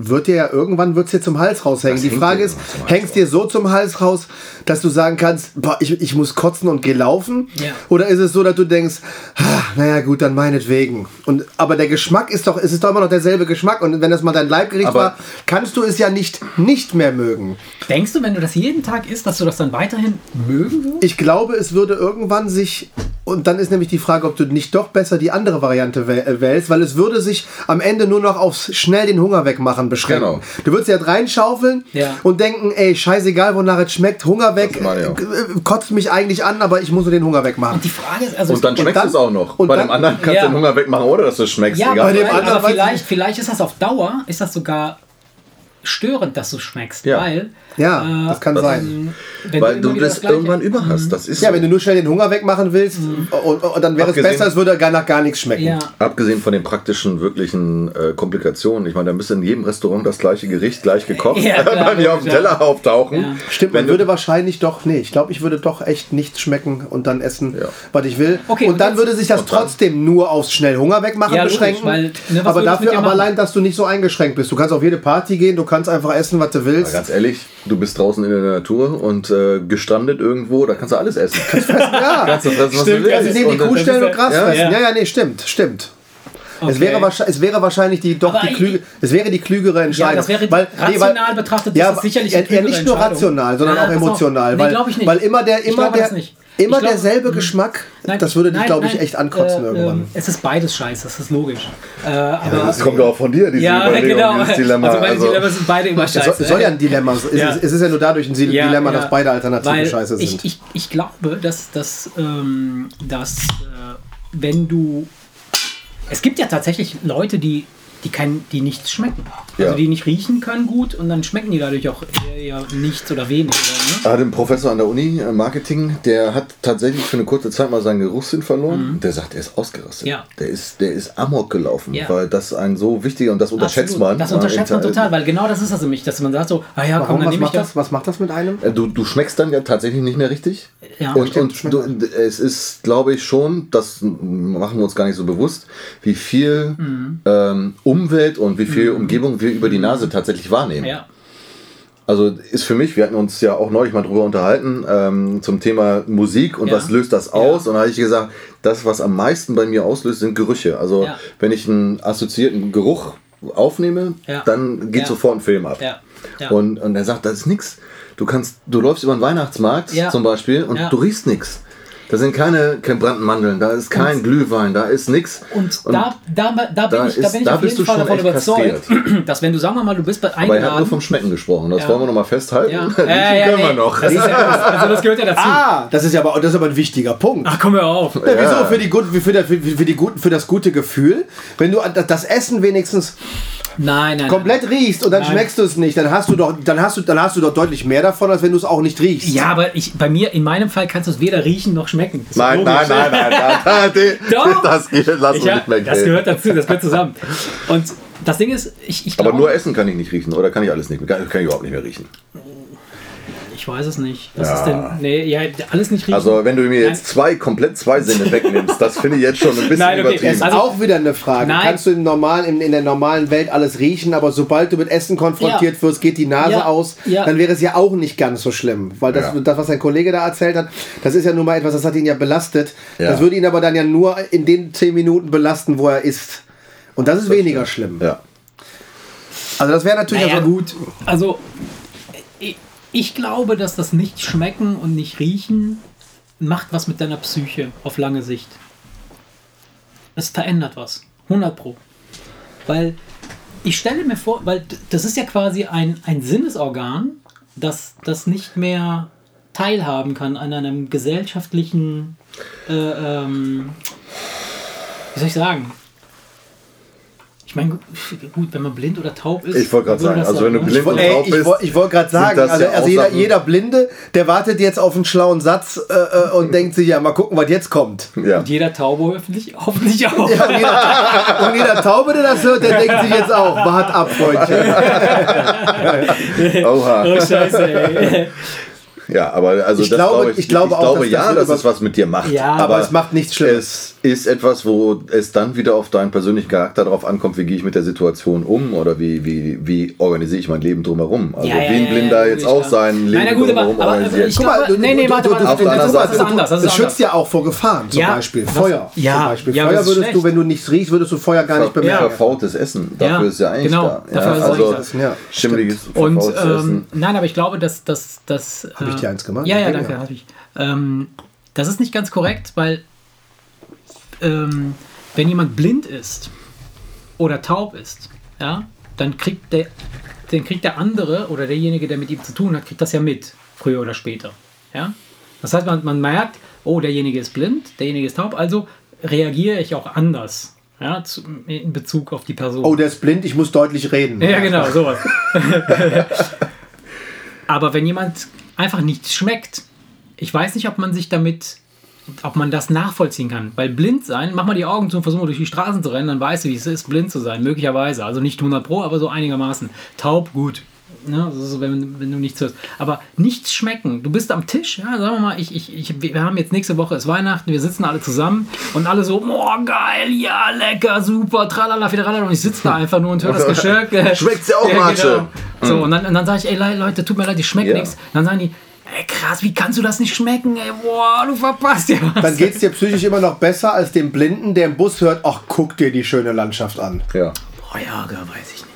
Wird dir ja irgendwann wird's dir zum Hals raushängen. Das Die Frage ist, hängst dir so zum Hals raus, dass du sagen kannst, boah, ich, ich muss kotzen und geh laufen? Ja. Oder ist es so, dass du denkst, naja gut, dann meinetwegen. Und, aber der Geschmack ist doch, es ist doch immer noch derselbe Geschmack. Und wenn das mal dein Leibgericht aber war, kannst du es ja nicht nicht mehr mögen. Denkst du, wenn du das jeden Tag isst, dass du das dann weiterhin mögen würdest? Ich glaube, es würde irgendwann sich und dann ist nämlich die Frage, ob du nicht doch besser die andere Variante äh, wählst, weil es würde sich am Ende nur noch aufs schnell den Hunger wegmachen beschränken. Genau. Du würdest ja reinschaufeln ja. und denken, ey, scheißegal, wonach es schmeckt, Hunger weg, äh, kotzt mich eigentlich an, aber ich muss nur den Hunger wegmachen. Und die Frage ist, also und dann schmeckt es auch noch. Und bei dann, dem anderen kannst ja. du den Hunger wegmachen, oder dass du es schmeckst. Ja, bei dem anderen vielleicht, vielleicht ist das auf Dauer, ist das sogar störend, dass du schmeckst, ja. weil ja, äh, das kann sein. Weil du, du das, das irgendwann über hast. Mhm. Das ist ja, so. wenn du nur schnell den Hunger wegmachen willst, mhm. und, und, dann wäre es besser, als würde gar nach gar nichts schmecken. Ja. Abgesehen von den praktischen, wirklichen äh, Komplikationen. Ich meine, da müsste in jedem Restaurant das gleiche Gericht gleich gekocht ja, bei mir auf dem Teller auftauchen. Ja. Stimmt, man würde wahrscheinlich doch, nee, ich glaube, ich würde doch echt nichts schmecken und dann essen, was ich will. Okay, und, und dann würde sich das trotzdem nur aufs schnell Hunger wegmachen beschränken. Logisch, weil, ne, aber dafür aber allein, dass du nicht so eingeschränkt bist. Du kannst auf jede Party gehen, du kannst einfach essen, was du willst. ganz ehrlich, du bist draußen in der Natur und äh, gestrandet irgendwo, da kannst du alles essen. Kannst fressen, ja. kannst du fressen, was stimmt, du willst. Also, nee, die Kuh stellen und Gras ja? fressen. Ja. ja, nee, stimmt, stimmt. Okay. Es, wäre es wäre wahrscheinlich die doch die klüge, es wäre die klügere Entscheidung. Ja, das wäre weil, rational nee, weil, betrachtet, ja, das sicherlich ja, ja, nicht nur rational, sondern ja, auch emotional. Nee, weil, weil immer der immer der immer glaub, derselbe hm. Geschmack, nein, das würde dich, glaube ich, echt ankotzen äh, irgendwann. es ist beides scheiße, das ist logisch. Äh, aber, ja, das kommt auch von dir, diese ja, genau. dieses Dilemma. Also meine also, Dilemma sind beide immer scheiße. Es soll, soll ja ein Dilemma sein. Ja. Es, ist ja nur dadurch ein Dilemma, dass beide Alternativen scheiße sind. Ich, ich, ich glaube, dass, dass, ähm, dass äh, wenn du... Es gibt ja tatsächlich Leute, die die, kein, die nichts schmecken. Also ja. Also die nicht riechen können gut und dann schmecken die dadurch auch eher nichts oder wenig. Oder, ne? Hat einen Professor an der Uni, äh, Marketing, der hat tatsächlich für eine kurze Zeit mal seinen Geruchssinn verloren. Mhm. Der sagt, er ist ausgerastet. Ja. Der, ist, der ist amok gelaufen, ja. weil das ein so wichtiger und das unterschätzt Absolut. man. Das unterschätzt man total, weil genau das ist das nämlich, dass man sagt so, ah ja, komm, dann nehme ich das. Was macht das mit einem? Äh, du, du schmeckst dann ja tatsächlich nicht mehr richtig. Ja, und, und du, es ist, glaube ich, schon, das machen wir uns gar nicht so bewusst, wie viel mhm. ähm, Umwelt und wie viel mhm. Umgebung wir über die Nase tatsächlich wahrnehmen. Ja. Also ist für mich, wir hatten uns ja auch neulich mal drüber unterhalten, ähm, zum Thema Musik und ja. was löst das aus. Ja. Und da habe ich gesagt, das, was am meisten bei mir auslöst, sind Gerüche. Also wenn ich einen assoziierten Geruch aufnehme, dann geht sofort ein Film ab. Und, und er sagt, das ist nichts. Du kannst, du läufst über den Weihnachtsmarkt zum Beispiel und du riechst nichts. Da sind keine, keine brannten Mandeln, da ist kein und, Glühwein, da ist nichts. Und, und, da, da, da bin da ich, da bin ich auf jeden Fall davon überzeugt, dass wenn du, sagen wir mal, du bist bei eingeladen... Aber er hat nur vom Schmecken gesprochen, das ja. wollen wir nochmal festhalten. Ja. ja, ja, können wir noch. Das ist, also das gehört ja dazu. Ah, das ist, aber, das ist aber ein wichtiger Punkt. Ach, komm hör auf. Ja, wieso? Für, die, für, für, für, die, für das gute Gefühl, wenn du das Essen wenigstens nein, nein, komplett nein. riechst und dann nein. schmeckst du es nicht, dann hast du doch, dann hast du, dann hast du doch deutlich mehr davon, als wenn du es auch nicht riechst. Ja, aber ich, bei mir, in meinem Fall kannst du es weder riechen noch schmecken. Nein, nein, nein, nein, nein, nein, doch. Das geht, lass uns nicht mehr Das gehört dazu, das gehört zusammen. Und das Ding ist, ich, ich glaube, Aber nur Essen kann ich nicht riechen, oder kann ich alles nicht? Kann, kann ich überhaupt nicht mehr riechen. Ich weiß es nicht. Was ja. ist denn? Nee, ja, alles nicht riechen. Also, wenn du mir jetzt zwei, komplett zwei Sinne wegnimmst, das finde ich jetzt schon ein bisschen Nein, okay. übertrieben. Das ist also, auch wieder eine Frage. Nein. Kannst du im normalen, in, in, der normalen Welt alles riechen, aber sobald du mit Essen konfrontiert ja. wirst, geht die Nase ja. aus, dann wäre es ja auch nicht ganz so schlimm. Weil das, das, was dein Kollege da erzählt hat, das ist ja nun mal etwas, das hat ihn ja belastet. Das würde ihn aber dann ja nur in den zehn Minuten belasten, wo er isst. Und das ist das weniger stimmt. schlimm. Ja. Also das wäre natürlich naja, also gut. Also ich glaube, dass das nicht schmecken und nicht riechen macht was mit deiner Psyche auf lange Sicht. Es verändert was. 100 Pro. Weil ich stelle mir vor, weil das ist ja quasi ein, ein Sinnesorgan, das, das nicht mehr teilhaben kann an einem gesellschaftlichen, äh, ähm, wie soll ich sagen, ich meine, gut, wenn man blind oder taub ist. Ich wollte gerade sagen, also wenn du blind und taub bist. Ich, ich wollte gerade sagen, also, also jeder, jeder, Blinde, der wartet jetzt auf einen schlauen Satz äh, äh, und denkt sich, ja, mal gucken, was jetzt kommt. Ja. Und jeder Taube hoffentlich, hoffentlich auch. Ja, und, jeder, und, jeder, Taube, der das hört, der denkt sich jetzt auch, wart ab, Freundchen. Oha. Oh, scheiße, ey. Ja, aber also ich glaube, glaube ich, ich, glaube, ich auch, glaube ja, dass es was mit dir macht. Ja, aber, aber es macht nichts Schlimmes. Es ist etwas, wo es dann wieder auf deinen persönlichen Charakter darauf ankommt, wie gehe ich mit der Situation um oder wie, wie, wie organisiere ich mein Leben drumherum. Also ja, ja, wie ein Blinder jetzt auch sein Leben Nein, gut, drumherum aber, aber ich glaube, mal, nee, nee, warte, warte, das ist anders. Das, schützt ja auch vor Gefahren, zum Beispiel Feuer. Ja, zum Beispiel Feuer würdest du, wenn du nichts riechst, würdest du Feuer gar nicht bemerken. Verfaultes Essen, dafür ist ja eigentlich genau, da. also schimmeliges, verfaultes Essen. Nein, aber ich glaube, dass das... Habe ich dir eins gemacht? Ja, ja, danke, habe ich. Ähm, das ist nicht ganz korrekt, weil ähm, wenn jemand blind ist oder taub ist, ja, dann kriegt der, dann kriegt der andere oder derjenige, der mit ihm zu tun hat, kriegt das ja mit, früher oder später. Ja? Das heißt, man, man merkt, oh, derjenige ist blind, derjenige ist taub, also reagiere ich auch anders. Ja, zu, in Bezug auf die Person. Oh, der ist blind, ich muss deutlich reden. Ja, genau, sowas. Aber wenn jemand einfach nichts schmeckt, ich weiß nicht, ob man sich damit, ob man das nachvollziehen kann. Weil blind sein, mach mal die Augen zu und versuch mal durch die Straßen zu rennen, dann weißt du, wie es ist, blind zu sein. Möglicherweise. Also nicht 100 Pro, aber so einigermaßen. Taub, gut. Ne? So, wenn, wenn, du nichts hörst. Aber nichts schmecken. Du bist am Tisch, ja, sagen wir mal, ich, ich, ich, wir haben jetzt nächste Woche ist Weihnachten, wir sitzen alle zusammen und alle so, oh geil, ja, lecker, super, tralala, tralala. Und ich sitze da einfach nur und höre das Geschirr. Schmeckt's ja auch, ja, Matsche. Genau. So, und dann, und dann sage ich, ey Leute, tut mir leid, ich schmeckt ja. nichts. Dann sagen die, ey, krass, wie kannst du das nicht schmecken? Ey, boah, du verpasst ja was. Dann geht es dir psychisch immer noch besser als dem Blinden, der im Bus hört, ach, guck dir die schöne Landschaft an. Ja. Boah, ja, weiß ich nicht.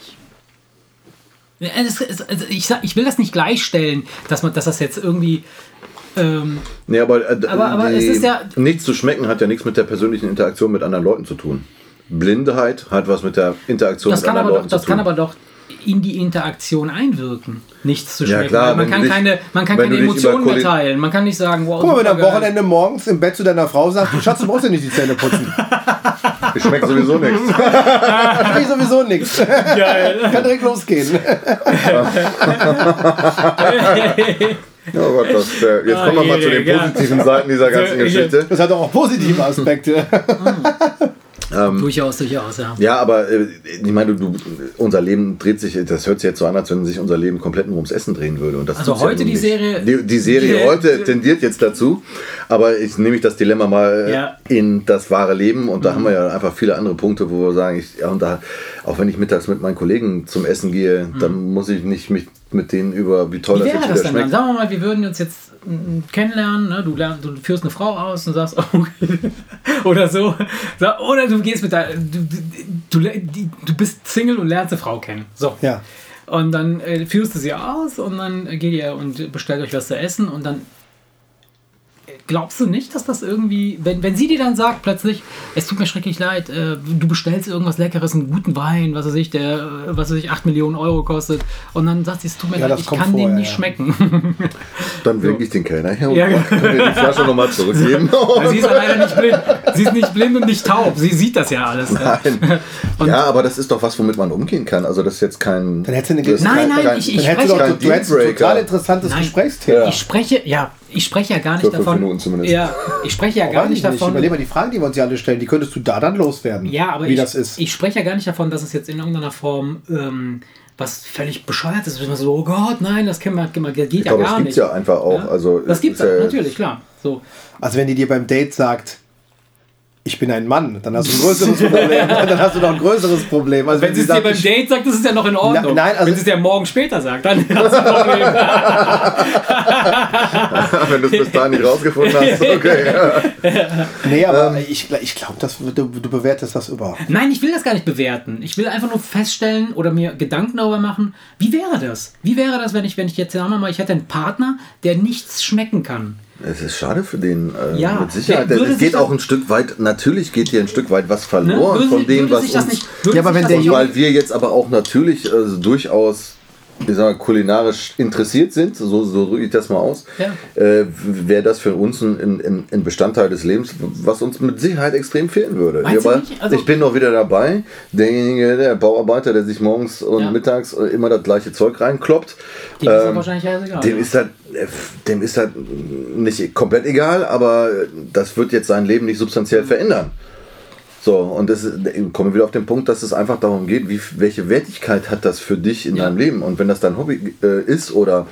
Also ich, ich will das nicht gleichstellen, dass, man, dass das jetzt irgendwie ähm, nee, aber, äh, aber, aber es ist ja. Nichts zu schmecken hat ja nichts mit der persönlichen Interaktion mit anderen Leuten zu tun. Blindheit hat was mit der Interaktion das mit anderen Leuten doch, zu tun. Das kann aber doch in die Interaktion einwirken. Nichts zu schmecken. Ja, klar, man, kann dich, keine, man kann keine Emotionen mehr teilen. Man kann nicht sagen, wow. Guck mal, wenn du am Wochenende morgens im Bett zu deiner Frau sagst, du Schatz, du brauchst ja nicht die Zähne putzen. Ich schmecke sowieso nichts. Ich sowieso nichts. Geil. Kann direkt losgehen. Oh Gott, das, äh, jetzt kommen wir mal zu den positiven Seiten dieser ganzen Geschichte. Das hat auch positive Aspekte. Ähm, durchaus, durchaus, ja. Ja, aber äh, ich meine, du, unser Leben dreht sich, das hört sich jetzt so an, als wenn sich unser Leben komplett nur ums Essen drehen würde. Und das also heute ja die Serie. Die, die Serie die, heute tendiert jetzt dazu, aber ich nehme ich das Dilemma mal ja. in das wahre Leben und da mhm. haben wir ja einfach viele andere Punkte, wo wir sagen, ich, ja, und da, auch wenn ich mittags mit meinen Kollegen zum Essen gehe, mhm. dann muss ich nicht mich mit denen über, wie toll wie das jetzt das schmeckt. Dann? Sagen wir mal, wir würden uns jetzt kennenlernen, ne? du, lernst, du führst eine Frau aus und sagst, oh, oder so. Oder du gehst mit der, du, du, du bist Single und lernst eine Frau kennen. So. Ja. Und dann äh, führst du sie aus und dann geht ihr und bestellt euch was zu essen und dann glaubst du nicht, dass das irgendwie, wenn, wenn sie dir dann sagt plötzlich, es tut mir schrecklich leid, äh, du bestellst irgendwas Leckeres, einen guten Wein, was weiß ich, der, äh, was weiß ich, 8 Millionen Euro kostet und dann sagt sie, es tut mir ja, leid, ich kann vor, den nicht ja. schmecken. Dann winke so. ich den Kellner her und ja. kann dir die Flasche nochmal zurückgeben. Sie ist leider nicht blind. Sie ist nicht blind und nicht taub. Sie sieht das ja alles. Nein. ja, aber das ist doch was, womit man umgehen kann. Also das ist jetzt kein... Dann hättest du eine... Nein, nein, kein, ich, ich spreche... Du, doch, du hättest ein total interessantes nein, Gesprächsthema. Ich spreche, ja, ich spreche ja gar nicht davon. Minuten zumindest. Ja, ich spreche ja gar nicht, nicht davon. Mal die Fragen, die wir uns ja alle stellen, die könntest du da dann loswerden. Ja, aber wie ich, das ist. ich spreche ja gar nicht davon, dass es jetzt in irgendeiner Form ähm, was völlig bescheuert ist. Man so, oh Gott, nein, das kann man, geht ich ja glaube, gar das nicht. Das gibt ja einfach auch. Ja? Also, das gibt es ja, natürlich, klar. So. Also wenn die dir beim Date sagt, ich bin ein Mann, dann hast du ein größeres Problem. dann hast du noch ein größeres Problem. Also wenn, wenn sie es dir beim Date sagt, das ist ja noch in Ordnung. Na, nein, also wenn sie es dir morgen später sagt, dann hast du ein Problem. wenn du es bis dahin nicht rausgefunden hast, okay. nee, aber ähm, ich, ich glaube, du, du bewertest das überhaupt. Nein, ich will das gar nicht bewerten. Ich will einfach nur feststellen oder mir Gedanken darüber machen, wie wäre das? Wie wäre das, wenn ich, wenn ich jetzt, sagen wir mal, ich hätte einen Partner, der nichts schmecken kann? Es ist schade für den, äh, ja, mit Sicherheit. Es geht auch ein Stück weit, natürlich geht hier ein Stück weit was verloren ne? von dem, was uns. Nicht, ja, aber wenn der weil wir jetzt aber auch natürlich äh, durchaus ich sag, kulinarisch interessiert sind, so, so drücke ich das mal aus, ja. äh, wäre das für uns ein, ein, ein, Bestandteil des Lebens, was uns mit Sicherheit extrem fehlen würde. Aber also ich bin noch wieder dabei, derjenige, der Bauarbeiter, der sich morgens und ja. mittags immer das gleiche Zeug reinkloppt, dem, ähm, ist, wahrscheinlich egal, dem, ja. ist das, dem ist das nicht komplett egal, aber das wird jetzt sein Leben nicht substanziell verändern. So, und das ist, kommen wir wieder auf den Punkt, dass es einfach darum geht, wie, welche Wertigkeit hat das für dich in ja. deinem Leben? Und wenn das dein Hobby äh, ist oder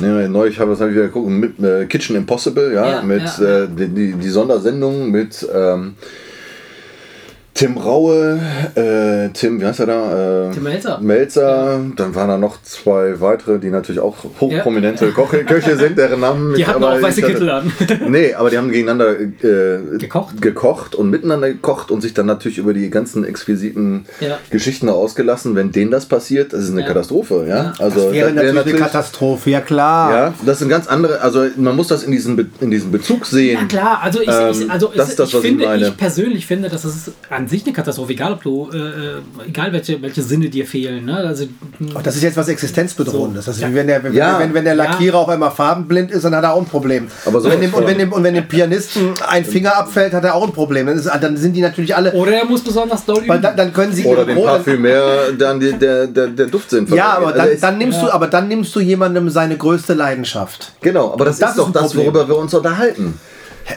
ne, neulich habe ich wieder geguckt, mit äh, Kitchen Impossible, ja, ja mit ja, äh, die, die Sondersendung mit ähm, Tim Raue, äh, Tim, wie heißt er da? Äh, Tim Melzer. Melzer. Ja. Dann waren da noch zwei weitere, die natürlich auch hochprominente ja. Koche, Köche sind, deren Namen Die hatten auch weiße Kittel an. nee, aber die haben gegeneinander äh, gekocht. gekocht und miteinander gekocht und sich dann natürlich über die ganzen exquisiten ja. Geschichten ausgelassen. Wenn denen das passiert, das ist eine Katastrophe. Ja? Also, das wäre natürlich, natürlich, eine Katastrophe, ja klar. Ja, das sind ganz andere, also man muss das in diesem, Be in diesem Bezug sehen. Ja klar, also ich, ähm, ich also das ist das, was ich, finde, ich, ich persönlich finde, dass es an sich eine Katastrophe, egal ob du, äh, äh, egal welche, welche Sinne dir fehlen. Ne? Also, oh, das ist jetzt was Existenzbedrohendes. So. Das ist, wenn, der, wenn, ja. wenn, wenn, der Lackierer ja. auf einmal farbenblind ist, dann hat er auch ein Problem. Aber so und, wenn dem, und, wenn dem, und wenn dem Pianisten ein Finger abfällt, hat er auch ein Problem. Dann, ist, dann sind die natürlich alle. Oder er muss besonders doll üben. Dann, dann können sie Oder dem Parfümär dann die, der, der, der Duftsinn Ja, aber dann, dann nimmst ja. du, aber dann nimmst du jemandem seine größte Leidenschaft. Genau, aber das, das ist doch das, worüber wir uns unterhalten.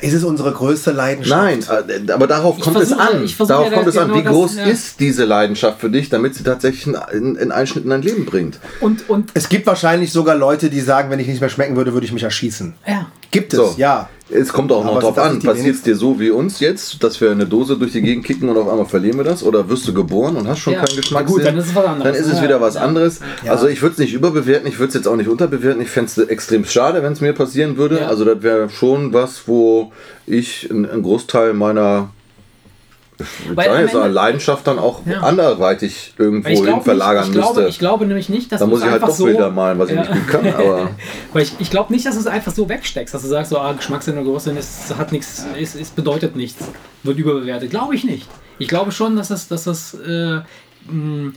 Ist es unsere größte Leidenschaft? Nein, äh, aber darauf kommt versuche, es an. Darauf ja kommt es an. Wie groß das, ja. ist diese Leidenschaft für dich, damit sie tatsächlich einen, einen Einschnitt in dein Leben bringt? Und, und es gibt wahrscheinlich sogar Leute, die sagen, wenn ich nicht mehr schmecken würde, würde ich mich erschießen. Ja. Gibt es, so. ja. Es kommt auch noch drauf an, passiert es dir so wie uns jetzt, dass wir eine Dose durch die Gegend kicken und auf einmal verlieren wir das? Oder wirst du geboren und hast schon ja. keinen Geschmack? Gut, dann ist es was anderes. Dann ist es wieder was anderes. Ja. Also ich würde es nicht überbewerten, ich würde es jetzt auch nicht unterbewerten. Ich fände es extrem schade, wenn es mir passieren würde. Ja. Also das wäre schon was, wo ich einen Großteil meiner weil so eine Leidenschaft dann auch ja. anderweitig irgendwo hin verlagern nicht, ich müsste. Glaube, ich glaube nämlich nicht, dass da muss ich halt doch so, Bilder malen, was ja. ich nicht gut kann. Aber weil ich, ich glaube nicht, dass du es einfach so wegsteckst, dass du sagst, so ah, Geschmackssinn oder Geruchssinn ist, hat nichts, ist, ist bedeutet nichts, wird überbewertet. Glaube ich nicht. Ich glaube schon, dass das, dass das äh, mh,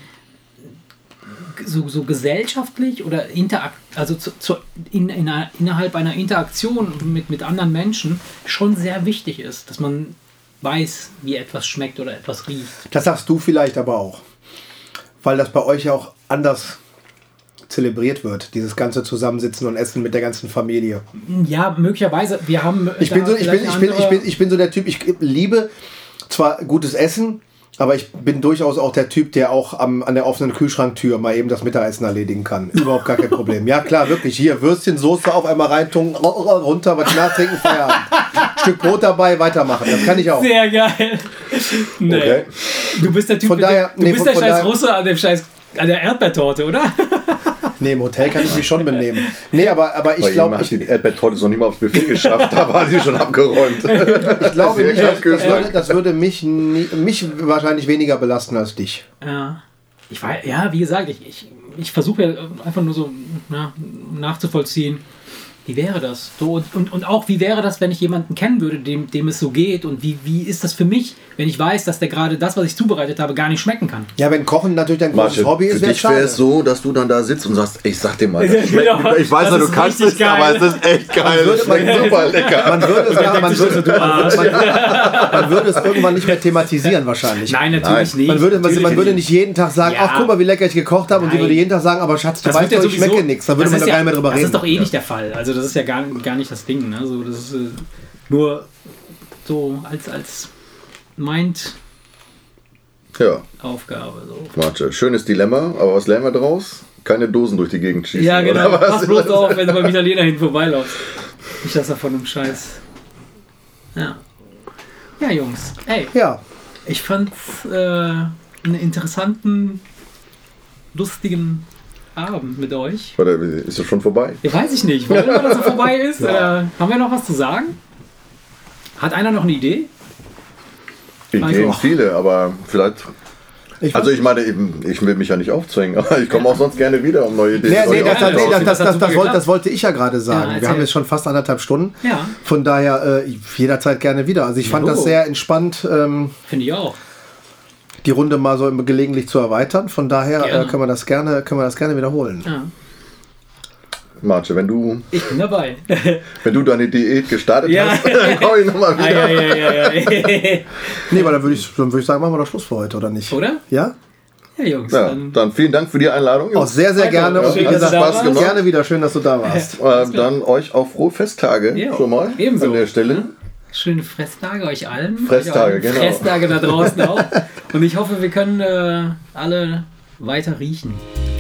so, so gesellschaftlich oder interakt, also zu, zu, in, in einer, innerhalb einer Interaktion mit, mit anderen Menschen schon sehr wichtig ist, dass man weiß, wie etwas schmeckt oder etwas riecht. Das sagst du vielleicht aber auch. Weil das bei euch ja auch anders zelebriert wird, dieses ganze Zusammensitzen und Essen mit der ganzen Familie. Ja, möglicherweise. Wir haben. Ich bin so, ich bin, ich bin, ich bin, ich bin so der Typ, ich liebe zwar gutes Essen, aber ich bin durchaus auch der Typ, der auch am, an der offenen Kühlschranktür mal eben das Mittagessen erledigen kann. Überhaupt gar kein Problem. Ja, klar, wirklich. Hier, Würstchen, Soße auf einmal reintun, runter, was nachtrinken, Feierabend. Stück Brot dabei, weitermachen. Das kann ich auch. Sehr geil. Nee. Okay. Du bist der Typ, von daher, du nee, bist von, der scheiß Russe an dem scheiß an der Erdbeertorte, oder? Nee, im Hotel kann ich mich schon benehmen. Nee, aber, aber ich glaube. Ich die Erdbeertorte noch nicht mal aufs Buffet geschafft, da war sie schon abgeräumt. ich glaube nicht, das, das, würde, das würde mich, mich wahrscheinlich weniger belasten als dich. Ja. Ich war, ja, wie gesagt, ich, ich, ich versuche ja einfach nur so na, nachzuvollziehen wie wäre das? So, und, und, und auch, wie wäre das, wenn ich jemanden kennen würde, dem, dem es so geht? Und wie, wie ist das für mich, wenn ich weiß, dass der gerade das, was ich zubereitet habe, gar nicht schmecken kann? Ja, wenn Kochen natürlich dein großes Hobby ist, wäre es wäre es so, dass du dann da sitzt und sagst, ich sag dir mal, das genau, ich weiß ja, du kannst es, geil. aber es ist echt geil. Man würde, man, super lecker. Man würde, es, ja, man, würde, man, man, würde es irgendwann nicht mehr thematisieren wahrscheinlich. Nein, natürlich Nein. nicht. Man würde, man, man würde nicht jeden Tag sagen, ach guck mal, wie lecker ich gekocht habe. Und sie würde jeden Tag sagen, aber Schatz, du weißt doch, ich schmecke nichts. Da würde man doch gar nicht mehr drüber reden. Das ist doch eh nicht der Fall. Also das ist ja gar nicht nicht das Ding. Ne? So, das ist äh, nur so als, als meint ja. Aufgabe. So. Warte, schönes Dilemma, aber was lernen wir daraus? Keine Dosen durch die Gegend schießen. Ja, genau. Pass bloß auf, wenn du beim Italiener hin vorbeilaufst. Nicht, dass er von einem Scheiß. Ja. Ja, Jungs. Ey. Ja. Ich fand äh, einen interessanten, lustigen Abend mit euch. Warte, ist das schon vorbei? Ja, weiß ich nicht. Wir, dass er vorbei ist? ja. äh, haben wir noch was zu sagen? Hat einer noch eine Idee? Ideen viele, aber vielleicht ich also ich meine, ich will mich ja nicht aufzwängen, aber ich komme auch sonst gerne wieder, um neue Ideen nee, nee, das, nee, das, das, das, wollte, das, wollte, ich ja gerade sagen. Ja, Wir haben jetzt schon fast anderthalb Stunden. Ja. Von daher äh, jederzeit gerne wieder. Also ich fand jo. das sehr entspannt. Ähm, Finde ich auch die Runde mal so gelegentlich zu erweitern. Von daher äh, können, wir das gerne, können wir das gerne wiederholen. Ja. Marce, wenn du. Ich bin dabei. wenn du deine Diät gestartet ja. hast, dann komme ich nochmal wieder. Ah, ja, ja, ja, nee, weil dann würde ich, würd ich sagen, machen wir doch Schluss für heute, oder nicht? Oder? Ja? Ja, Jungs. Ja, dann, dann, vielen Dank für die Einladung. Auch sehr, sehr gerne. Ja, und wie gesagt, Spaß gemacht. gerne wieder. Schön, dass du da warst. Äh, dann euch auch frohe Festtage jo, schon mal ebenso. an der Stelle. Schöne Fresstage euch allen. Fresstage, genau. Fresstage da draußen auch. Und ich hoffe, wir können äh, alle weiter riechen.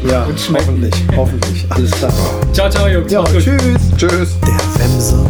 Ja, und schmecken. hoffentlich. Hoffentlich. Alles klar. Ciao, ciao, Jungs. Ja, tschüss. Tschüss. Der Wemser.